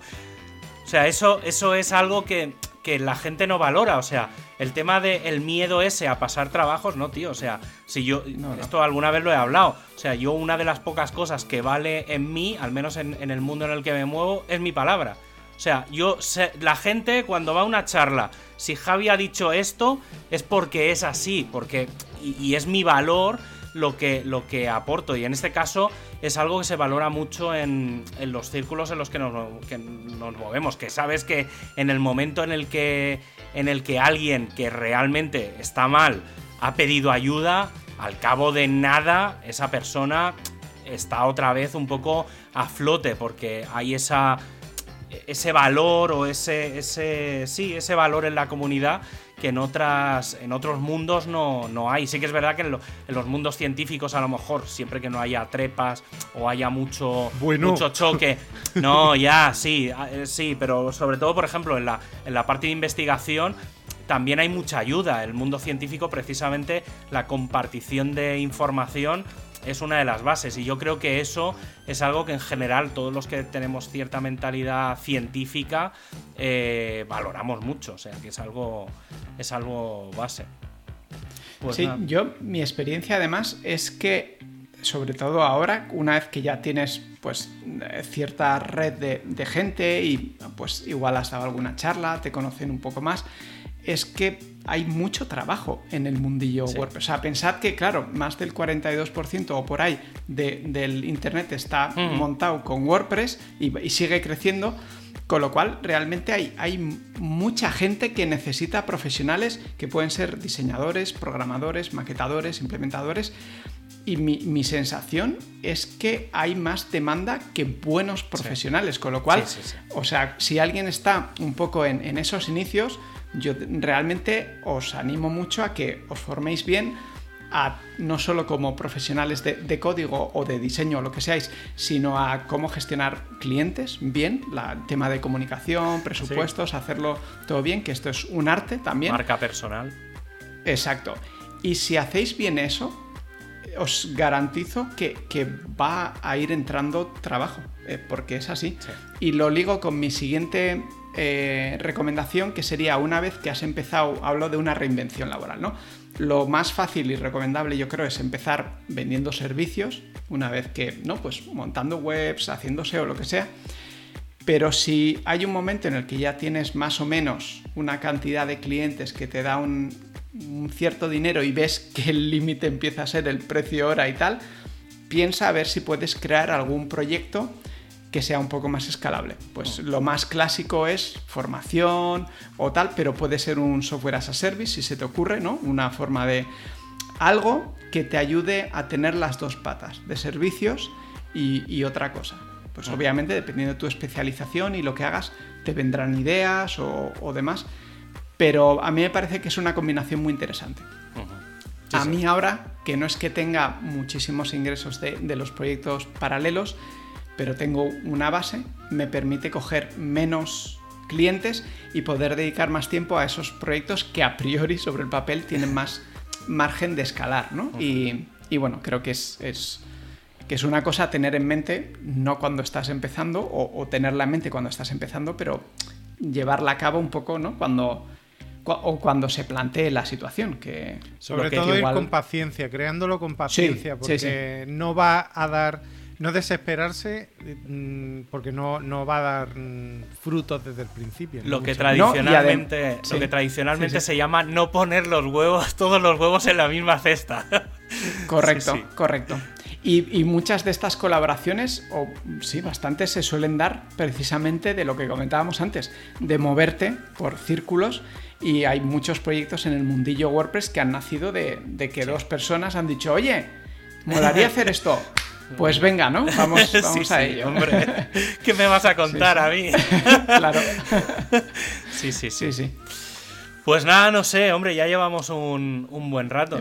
O sea, eso, eso es algo que, que la gente no valora. O sea, el tema del miedo ese a pasar trabajos, no, tío. O sea, si yo. No, no. Esto alguna vez lo he hablado. O sea, yo una de las pocas cosas que vale en mí, al menos en, en el mundo en el que me muevo, es mi palabra. O sea, yo sé, la gente cuando va a una charla, si Javi ha dicho esto, es porque es así, porque. Y, es mi valor lo que, lo que aporto. Y en este caso es algo que se valora mucho en, en los círculos en los que nos, nos movemos. Que sabes que en el momento en el que, en el que alguien que realmente está mal ha pedido ayuda, al cabo de nada, esa persona está otra vez un poco a flote. Porque hay esa. Ese valor o ese, ese. Sí, ese valor en la comunidad que en otras en otros mundos no, no hay. Sí que es verdad que en, lo- en los mundos científicos a lo mejor siempre que no haya trepas o haya mucho Bueno. mucho choque. No, ya, sí, eh, sí, pero sobre todo, por ejemplo, en la, en la parte de investigación también hay mucha ayuda. El mundo científico, precisamente, la compartición de información es una de las bases. Y yo creo que eso es algo que en general todos los que tenemos cierta mentalidad científica eh, valoramos mucho. O sea, que es algo, es algo base. Pues sí, nada. yo, mi experiencia además es que, sobre todo ahora, una vez que ya tienes pues cierta red de, de gente y pues igual has dado alguna charla, te conocen un poco más, es que hay mucho trabajo en el mundillo Sí. WordPress. O sea, pensad que, claro, más del 42% o por ahí de- del Internet está Ujú. montado con WordPress y, y sigue creciendo. Con lo cual, realmente hay, hay mucha gente que necesita profesionales que pueden ser diseñadores, programadores, maquetadores, implementadores. Y mi, mi sensación es que hay más demanda que buenos profesionales. Con lo cual, Sí, sí, sí. o sea, si alguien está un poco en, en esos inicios, yo realmente os animo mucho a que os forméis bien, a, no solo como profesionales de, de código o de diseño o lo que seáis, sino a cómo gestionar clientes bien, la, el tema de comunicación, presupuestos, hacerlo todo bien, que esto es un arte también. Marca personal. Exacto. Y si hacéis bien eso, os garantizo que, que va a ir entrando trabajo, eh, porque es así. Sí. Y lo ligo con mi siguiente eh, recomendación, que sería una vez que has empezado, hablo de una reinvención laboral, ¿no? Lo más fácil y recomendable yo creo es empezar vendiendo servicios, una vez que, ¿no? Pues montando webs, haciendo SEO, lo que sea. Pero si hay un momento en el que ya tienes más o menos una cantidad de clientes que te da un, un cierto dinero y ves que el límite empieza a ser el precio hora y tal, piensa a ver si puedes crear algún proyecto que sea un poco más escalable. Pues lo más clásico es formación o tal, pero puede ser un software as a service si se te ocurre, ¿no? Una forma de algo que te ayude a tener las dos patas, de servicios y, y otra cosa. Pues obviamente, dependiendo de tu especialización y lo que hagas, te vendrán ideas o, o demás. Pero a mí me parece que es una combinación muy interesante. Sí, a sí. mí ahora, que no es que tenga muchísimos ingresos de, de los proyectos paralelos, pero tengo una base, me permite coger menos clientes y poder dedicar más tiempo a esos proyectos que a priori sobre el papel tienen más margen de escalar, ¿no? Y, y bueno, creo que es, es- que es una cosa a tener en mente, no cuando estás empezando, o, o tenerla en mente cuando estás empezando, pero llevarla a cabo un poco, ¿no? Cuando, cua- o cuando se plantee la situación, que Sobre que todo igual- ir con paciencia, creándolo con paciencia, sí, porque no va a dar, no desesperarse, mm, porque no, no va a dar mm, frutos desde el principio. Lo que tradicionalmente, No, lo sí. que tradicionalmente Sí, sí. se llama no poner los huevos, todos los huevos en la misma cesta. Correcto, Sí, sí. correcto. Y, y muchas de estas colaboraciones, o sí, bastantes, se suelen dar precisamente de lo que comentábamos antes, de moverte por círculos. Y hay muchos proyectos en el mundillo WordPress que han nacido de, de que dos personas han dicho, oye, molaría hacer esto. Pues venga, ¿no? Vamos, vamos Sí, a sí, ello. hombre. ¿Qué me vas a contar a mí? claro. Sí, sí, sí. Sí. Pues nada, no sé, hombre, ya llevamos un, un buen rato.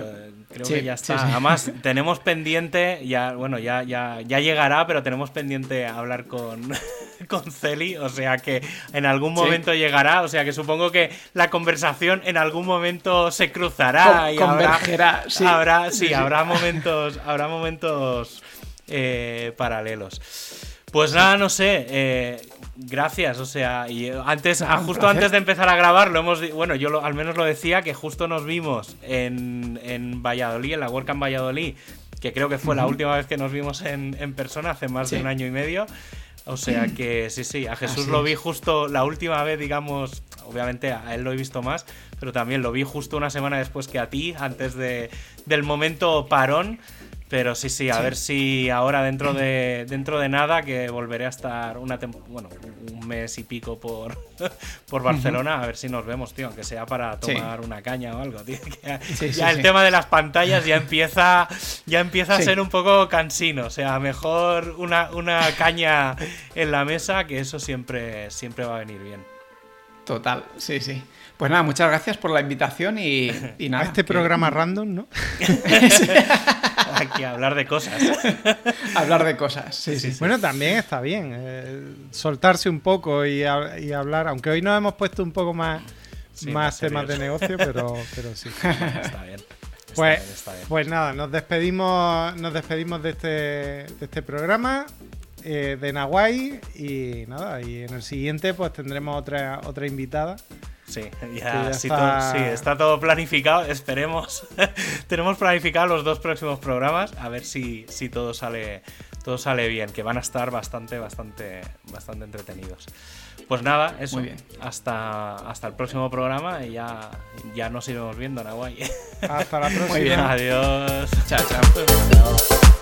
Creo que ya está. Además, tenemos pendiente, ya, bueno, ya, ya, ya llegará, pero tenemos pendiente hablar con, con Celi, o sea que en algún momento llegará, o sea que supongo que la conversación en algún momento se cruzará y convergerá, habrá, sí. habrá, sí, habrá momentos, habrá momentos eh, paralelos. Pues nada, no sé. eh, gracias, o sea, y antes, ah, justo antes de empezar a grabar, lo hemos, bueno, yo lo- al menos lo decía que justo nos vimos en, en Valladolid, en la WordCamp Valladolid, que creo que fue la última vez que nos vimos en, en persona hace más de un año y medio. O sea que sí, sí, a Jesús Así lo vi justo la última vez, digamos, obviamente a él lo he visto más, pero también lo vi justo una semana después que a ti, antes de, del momento parón. Pero sí, sí, a Sí. ver si ahora dentro de dentro de nada que volveré a estar una bueno, un mes y pico por, por Barcelona, a ver si nos vemos, tío, aunque sea para Sí. tomar una caña o algo, tío. que ya Sí, sí, ya el tema de las pantallas ya empieza ya empieza a ser un poco cansino, o sea, mejor una, una caña en la mesa, que eso siempre siempre va a venir bien. Total, sí, sí. Pues nada, muchas gracias por la invitación y, y nada. a este que- programa random, ¿no? Aquí a hablar de cosas. Hablar de cosas, sí, sí. sí. Bueno, también está bien eh, soltarse un poco y, ha- y hablar, aunque hoy nos hemos puesto un poco más, Sí, más temas de negocio, pero, pero sí. Está bien. Está Pues, bien, está bien. pues nada, nos despedimos, nos despedimos de este, de este programa eh, de Nahuay y nada, y en el siguiente pues tendremos otra, otra invitada. Sí, ya, ya sí, está- todo- sí, está todo planificado. Esperemos. Tenemos planificado los dos próximos programas. A ver si, si todo sale todo sale bien, que van a estar bastante, bastante, bastante entretenidos. Pues nada, eso. Muy bien. Hasta, hasta el próximo programa y ya, ya nos iremos viendo, Nahuay. Hasta la próxima. bien. Adiós. Chao, chao. Chao.